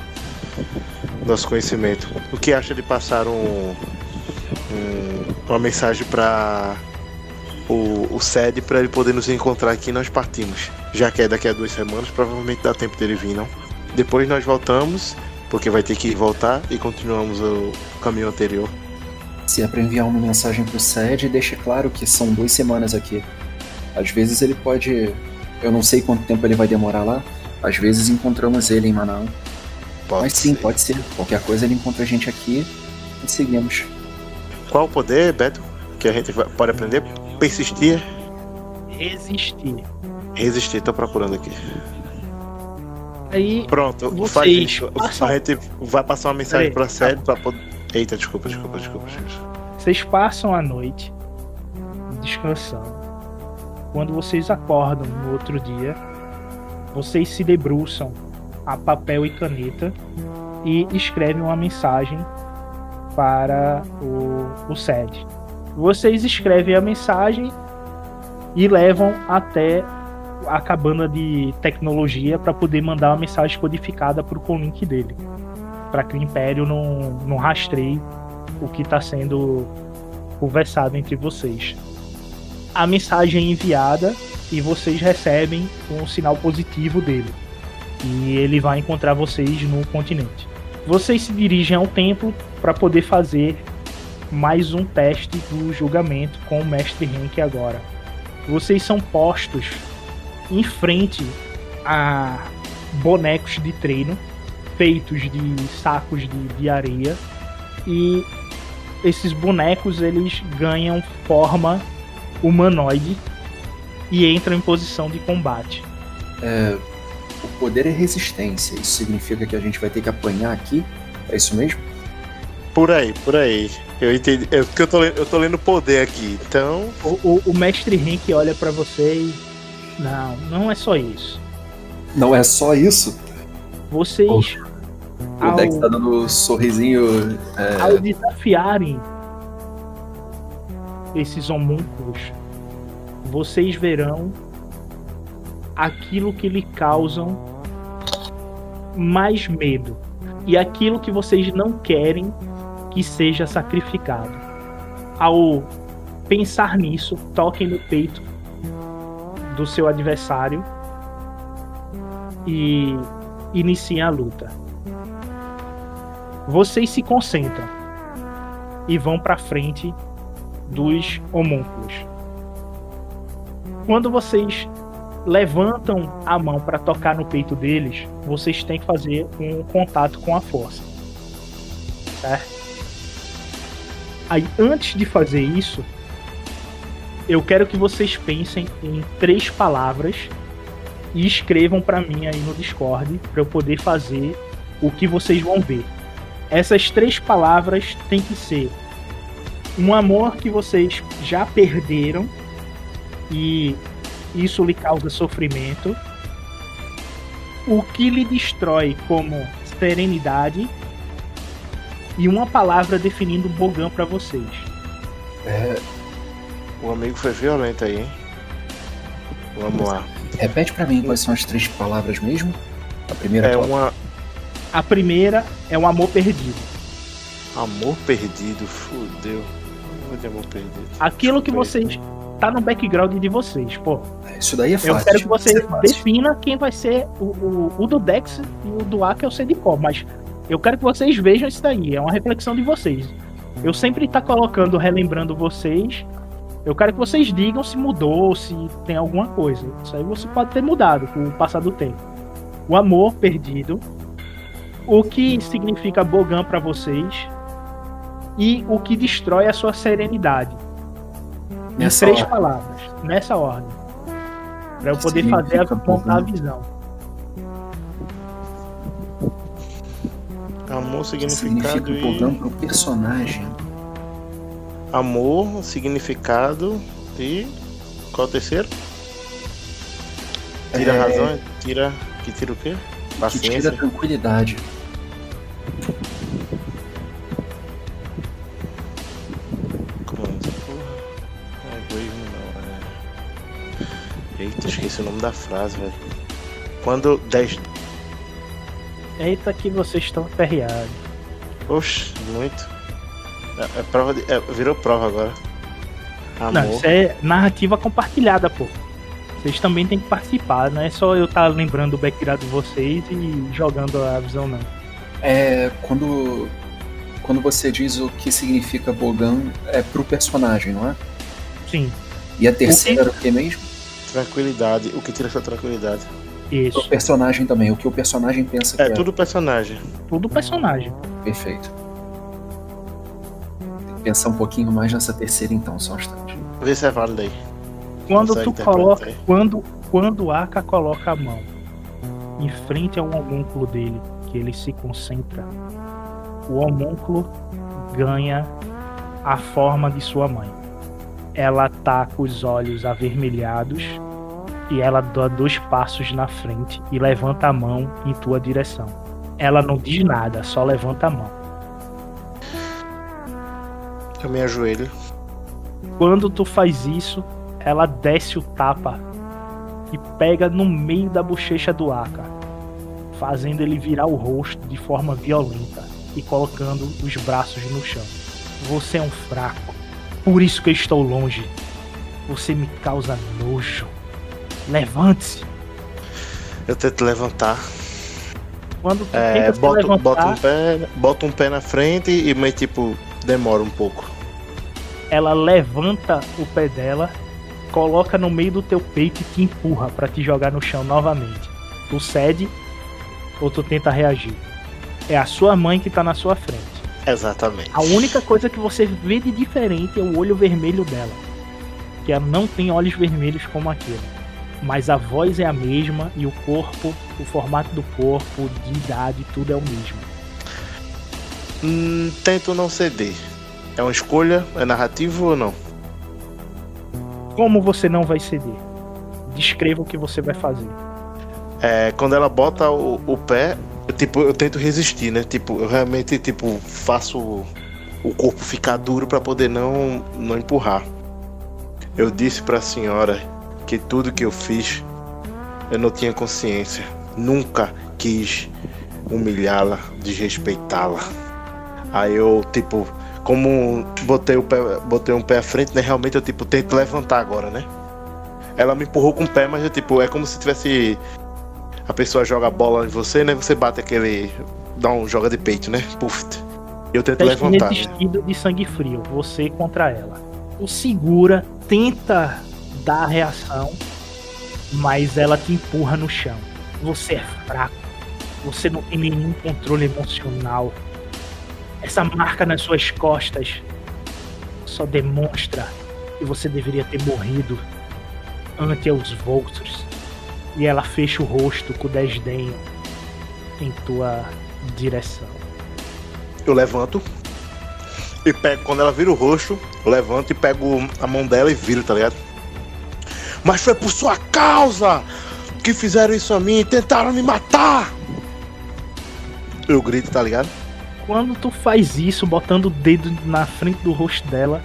nosso conhecimento. O que acha de passar um, um- uma mensagem para o, o SED para ele poder nos encontrar aqui e nós partimos? Já que é daqui a duas semanas, provavelmente dá tempo dele vir, não? Depois nós voltamos, porque vai ter que voltar e continuamos o caminho anterior. Se é pra enviar uma mensagem pro SED, deixa claro que são duas semanas aqui. Às vezes ele pode. Eu não sei quanto tempo ele vai demorar lá. Às vezes encontramos ele em Manaus. Pode Mas sim, ser. pode ser. Qualquer coisa ele encontra a gente aqui e seguimos. Qual o poder, Beto, que a gente pode aprender? Persistir, Resistir. resistir. Tô procurando aqui. Aí Pronto, Vocês faz passam- A gente vai passar uma mensagem Peraí, pra tá série pra poder. Eita, desculpa, desculpa, desculpa. desculpa. vocês passam a noite descansando. Quando vocês acordam no outro dia, vocês se debruçam a papel e caneta e escrevem uma mensagem para o, o SED. Vocês escrevem a mensagem e levam até a cabana de tecnologia para poder mandar uma mensagem codificada para o conlink dele, para que o Império não, não rastreie o que está sendo conversado entre vocês. A mensagem enviada e vocês recebem um sinal positivo dele. E ele vai encontrar vocês no continente. Vocês se dirigem ao templo para poder fazer mais um teste do julgamento com o mestre Henk agora. Vocês são postos em frente a bonecos de treino feitos de sacos de, de areia e esses bonecos eles ganham forma humanoide e entram em posição de combate. O poder é resistência. Isso significa que a gente vai ter que apanhar aqui? É isso mesmo? Por aí, por aí. Eu entendi. É porque eu tô, eu tô lendo poder aqui. Então, O, o, o mestre Henk olha pra você e. Não, não é só isso. Não é só isso? Vocês, O ao, Dex tá dando um sorrisinho. é, ao desafiarem esses homúnculos, vocês verão aquilo que lhe causam mais medo e aquilo que vocês não querem que seja sacrificado. Ao pensar nisso, toquem no peito do seu adversário e iniciem a luta. Vocês se concentram e vão para frente dos homúnculos. Quando vocês levantam a mão para tocar no peito deles, vocês têm que fazer um contato com a força. Certo? Aí, antes de fazer isso, eu quero que vocês pensem em três palavras e escrevam para mim aí no Discord para eu poder fazer o que vocês vão ver. Essas três palavras têm que ser um amor que vocês já perderam e isso lhe causa sofrimento. o que lhe destrói como serenidade e uma palavra definindo Bogan pra vocês. É, O amigo foi violento aí, hein? Vamos lá. repete pra mim quais são as três palavras mesmo. A primeira É uma A primeira é um amor perdido. amor perdido, fudeu. Amor de amor perdido. Aquilo que eu vocês. tá no background de vocês, pô. Isso daí é Eu fácil. quero que você é fácil. defina quem vai ser o, o, o do Dex e o do Aka eu sei de qual, mas eu quero que vocês vejam isso daí, é uma reflexão de vocês. Eu sempre tá colocando, relembrando vocês. Eu quero que vocês digam se mudou, se tem alguma coisa. Isso aí você pode ter mudado com o passar do tempo. O amor perdido, o que significa Bogan pra vocês e o que destrói a sua serenidade. Em Nessa três ordem. palavras, nessa ordem. Pra eu poder fazer a, montar a visão. Amor, significado Significa e. Bogan pro personagem. Amor, significado e. Qual o terceiro? Tira É, a razão, tira. Que tira o quê? Que tira Paciência. a tranquilidade. Esqueci o nome da frase, velho. Quando 10. Eita que vocês estão aperreados. Oxe, muito. É, é prova de... é, virou prova agora. Amor. Não, isso é narrativa compartilhada, pô. Vocês também têm que participar, não é só eu estar lembrando o background de vocês e jogando a visão, não. É quando quando você diz o que significa Bogan é pro personagem, não é? Sim, E a terceira era o que mesmo? Tranquilidade. O que tira essa tranquilidade? isso. O personagem também, o que o personagem pensa que É é. tudo personagem. Tudo personagem. Perfeito. Tem que pensar um pouquinho mais nessa terceira então, só um instante. Vê se é válido aí. Quando Consegue tu coloca. aí? Quando, quando o Aka coloca a mão em frente ao homúnculo dele, que ele se concentra, o homúnculo ganha a forma de sua mãe. Ela tá com os olhos avermelhados e ela dá dois passos na frente e levanta a mão em tua direção. Ela não diz nada, só levanta a mão. Eu me ajoelho. Quando tu faz isso, ela desce o tapa e pega no meio da bochecha do Aka, fazendo ele virar o rosto de forma violenta e colocando os braços no chão. Você é um fraco, por isso que eu estou longe. Você me causa nojo. Levante-se. Eu tento levantar. Quando tu É, boto, levantar, boto, um pé, boto um pé na frente e meio tipo, demora um pouco. ela levanta o pé dela, coloca no meio do teu peito e te empurra pra te jogar no chão novamente. Tu cede ou tu tenta reagir. É a sua mãe que tá na sua frente. Exatamente. A única coisa que você vê de diferente é o olho vermelho dela. Que ela não tem olhos vermelhos como aquele. Mas a voz é a mesma e o corpo, o formato do corpo, de idade, tudo é o mesmo. Hum, tento não ceder. É uma escolha? É narrativo ou não? Como você não vai ceder? Descreva o que você vai fazer. É, quando ela bota o, o pé, tipo, eu tento resistir, né? Tipo, eu realmente tipo, faço o, corpo ficar duro pra poder não, não empurrar. Eu disse pra senhora que tudo que eu fiz eu não tinha consciência. Nunca quis humilhá-la, desrespeitá-la. Aí eu, tipo, como botei, o pé, botei um pé à frente, né? Realmente eu, tipo, tento levantar agora, né? Ela me empurrou com o pé, mas eu, tipo, é como se tivesse. A pessoa joga a bola em você, né? Você bate aquele. Dá um joga de peito, né? Puf. Eu tento Teste levantar. Né? de sangue frio, você contra ela. O segura, tenta dar a reação, mas ela te empurra no chão. Você é fraco. Você não tem nenhum controle emocional. Essa marca nas suas costas só demonstra que você deveria ter morrido ante os Voltros. E ela fecha o rosto com desdém em tua direção. Eu levanto. E pego, quando ela vira o rosto, eu levanto e pego a mão dela e viro, tá ligado? Mas foi por sua causa que fizeram isso a mim, tentaram me matar! Eu grito, tá ligado? Quando tu faz isso, botando o dedo na frente do rosto dela,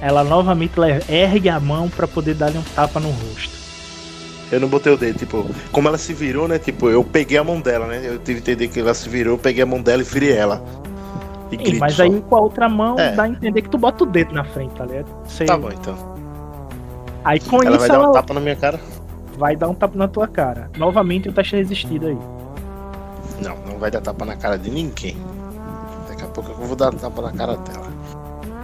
ela novamente ergue a mão pra poder dar-lhe um tapa no rosto. Eu não botei o dedo, tipo, como ela se virou, né? Tipo, eu peguei a mão dela, né? Eu tive que entender que ela se virou, eu peguei a mão dela e virei ela. E Sim, mas só. aí com a outra mão É. dá a entender que tu bota o dedo na frente, tá ligado? Você- Tá bom, então. Aí com Ela isso vai dar ela um tapa na minha cara? vai dar um tapa na tua cara. Novamente o teste resistido aí. Não, não vai dar tapa na cara de ninguém. Daqui a pouco eu vou dar tapa na cara dela.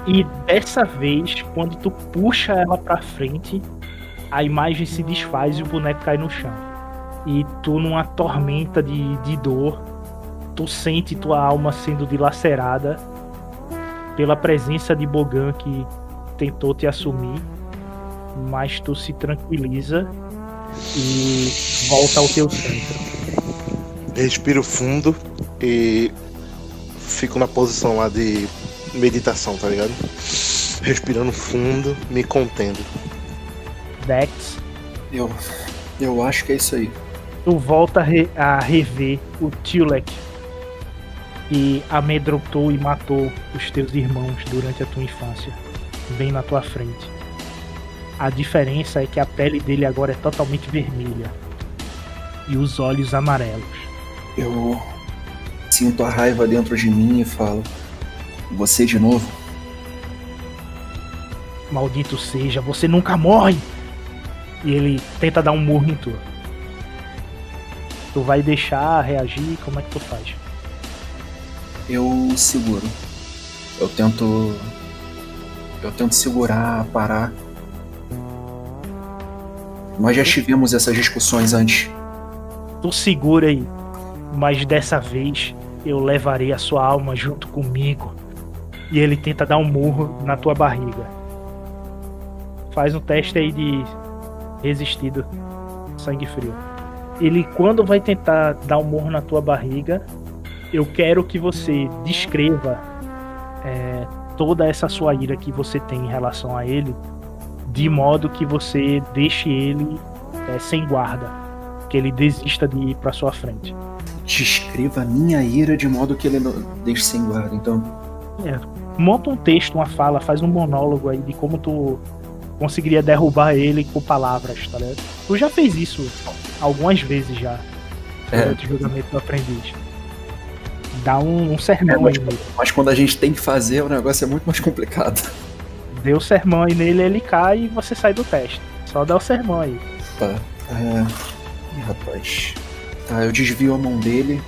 E dessa vez, quando tu puxa ela pra frente, a imagem se desfaz e o boneco cai no chão. E tu, numa tormenta de, de dor, tu sente tua alma sendo dilacerada pela presença de Bogan que tentou te assumir, mas tu se tranquiliza e volta ao teu centro. Respiro fundo e fico na posição lá de meditação, tá ligado? Respirando fundo, me contendo. Dex, Eu, eu acho que é isso aí. tu volta a, re- a rever o Tilek que amedrontou e matou os teus irmãos durante a tua infância, bem na tua frente. A diferença é que a pele dele agora é totalmente vermelha e os olhos amarelos. Eu sinto a raiva dentro de mim e falo: Você de novo? Maldito seja, você nunca morre! E ele tenta dar um murro em tu. Tu vai deixar reagir? Como é que tu faz? Eu seguro. Eu tento. Eu tento segurar, parar. Nós já tivemos essas discussões antes. Tu segura aí, mas dessa vez eu levarei a sua alma junto comigo. E ele tenta dar um murro na tua barriga. Faz um teste aí de resistido, sangue frio. Ele, quando vai tentar dar um murro na tua barriga, eu quero que você descreva é, toda essa sua ira que você tem em relação a ele, de modo que você deixe ele é, sem guarda que ele desista de ir pra sua frente. Descreva a minha ira de modo que ele não deixe sem guarda. Então, Monta um texto, uma fala, faz um monólogo aí de como tu conseguiria derrubar ele com palavras, tá ligado? Tu já fez isso algumas vezes já É. durante o julgamento do aprendiz. Dá um, um sermão É, mas- aí nele. mas quando a gente tem que fazer, o negócio é muito mais complicado. Dê o sermão aí nele, ele cai e você sai do teste. Só dá o sermão aí. Tá. É... Ih, rapaz. Tá, eu desvio a mão dele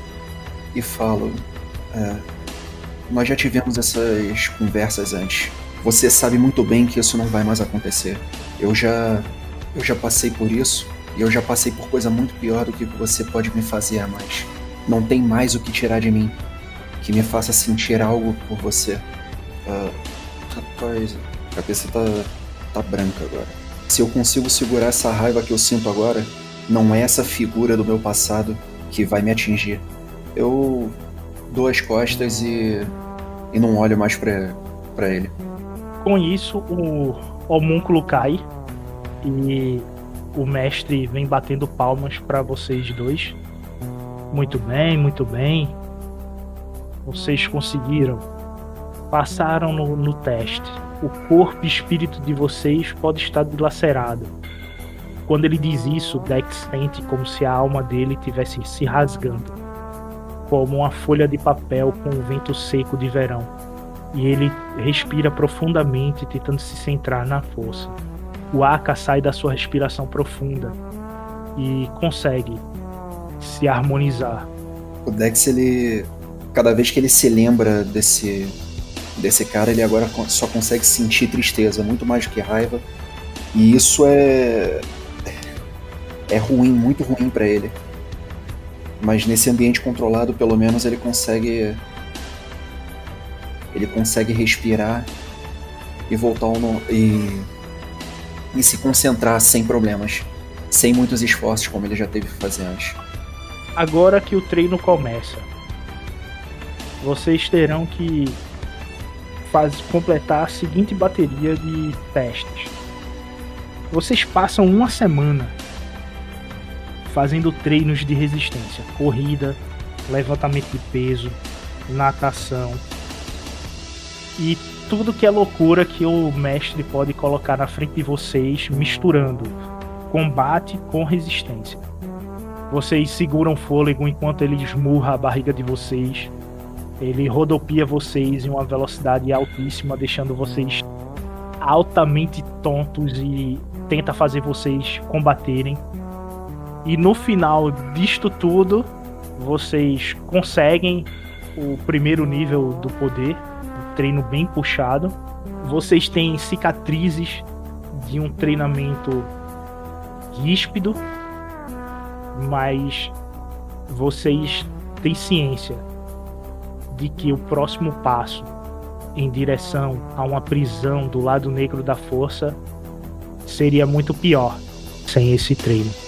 e falo. é, Nós já tivemos essas conversas antes. Você sabe muito bem que isso não vai mais acontecer. Eu já. Eu já passei por isso. E eu já passei por coisa muito pior do que você pode me fazer a mais. Não tem mais o que tirar de mim que me faça sentir algo por você. Ah, rapaz, a cabeça tá, tá branca agora. Se eu consigo segurar essa raiva que eu sinto agora, não é essa figura do meu passado que vai me atingir. Eu dou as costas e, e não olho mais pra, pra ele. Com isso, o homúnculo cai e o mestre vem batendo palmas pra vocês dois. Muito bem, muito bem. Vocês conseguiram. Passaram no, no teste. O corpo e espírito de vocês pode estar dilacerado. Quando ele diz isso, Dex sente como se a alma dele tivesse se rasgando, como uma folha de papel com o vento seco de verão e ele respira profundamente, tentando se centrar na força. O Aka sai da sua respiração profunda e consegue se harmonizar. O Dex, ele. Cada vez que ele se lembra desse. desse cara, ele agora só consegue sentir tristeza, muito mais do que raiva. E isso é. é ruim, muito ruim pra ele. Mas nesse ambiente controlado, pelo menos ele consegue. Ele consegue respirar e voltar ao no... e. e se concentrar sem problemas. Sem muitos esforços, como ele já teve que fazer antes. Agora que o treino começa, vocês terão que faz, completar a seguinte bateria de testes. Vocês passam uma semana fazendo treinos de resistência, corrida, levantamento de peso, natação e tudo que é loucura que o mestre pode colocar na frente de vocês, misturando combate com resistência. Vocês seguram fôlego enquanto ele esmurra a barriga de vocês. Ele rodopia vocês em uma velocidade altíssima, deixando vocês altamente tontos e tenta fazer vocês combaterem. E no final disto tudo, vocês conseguem o primeiro nível do poder, treino bem puxado. Vocês têm cicatrizes de um treinamento ríspido, mas vocês têm ciência de que o próximo passo em direção a uma prisão do lado negro da força seria muito pior sem esse treino.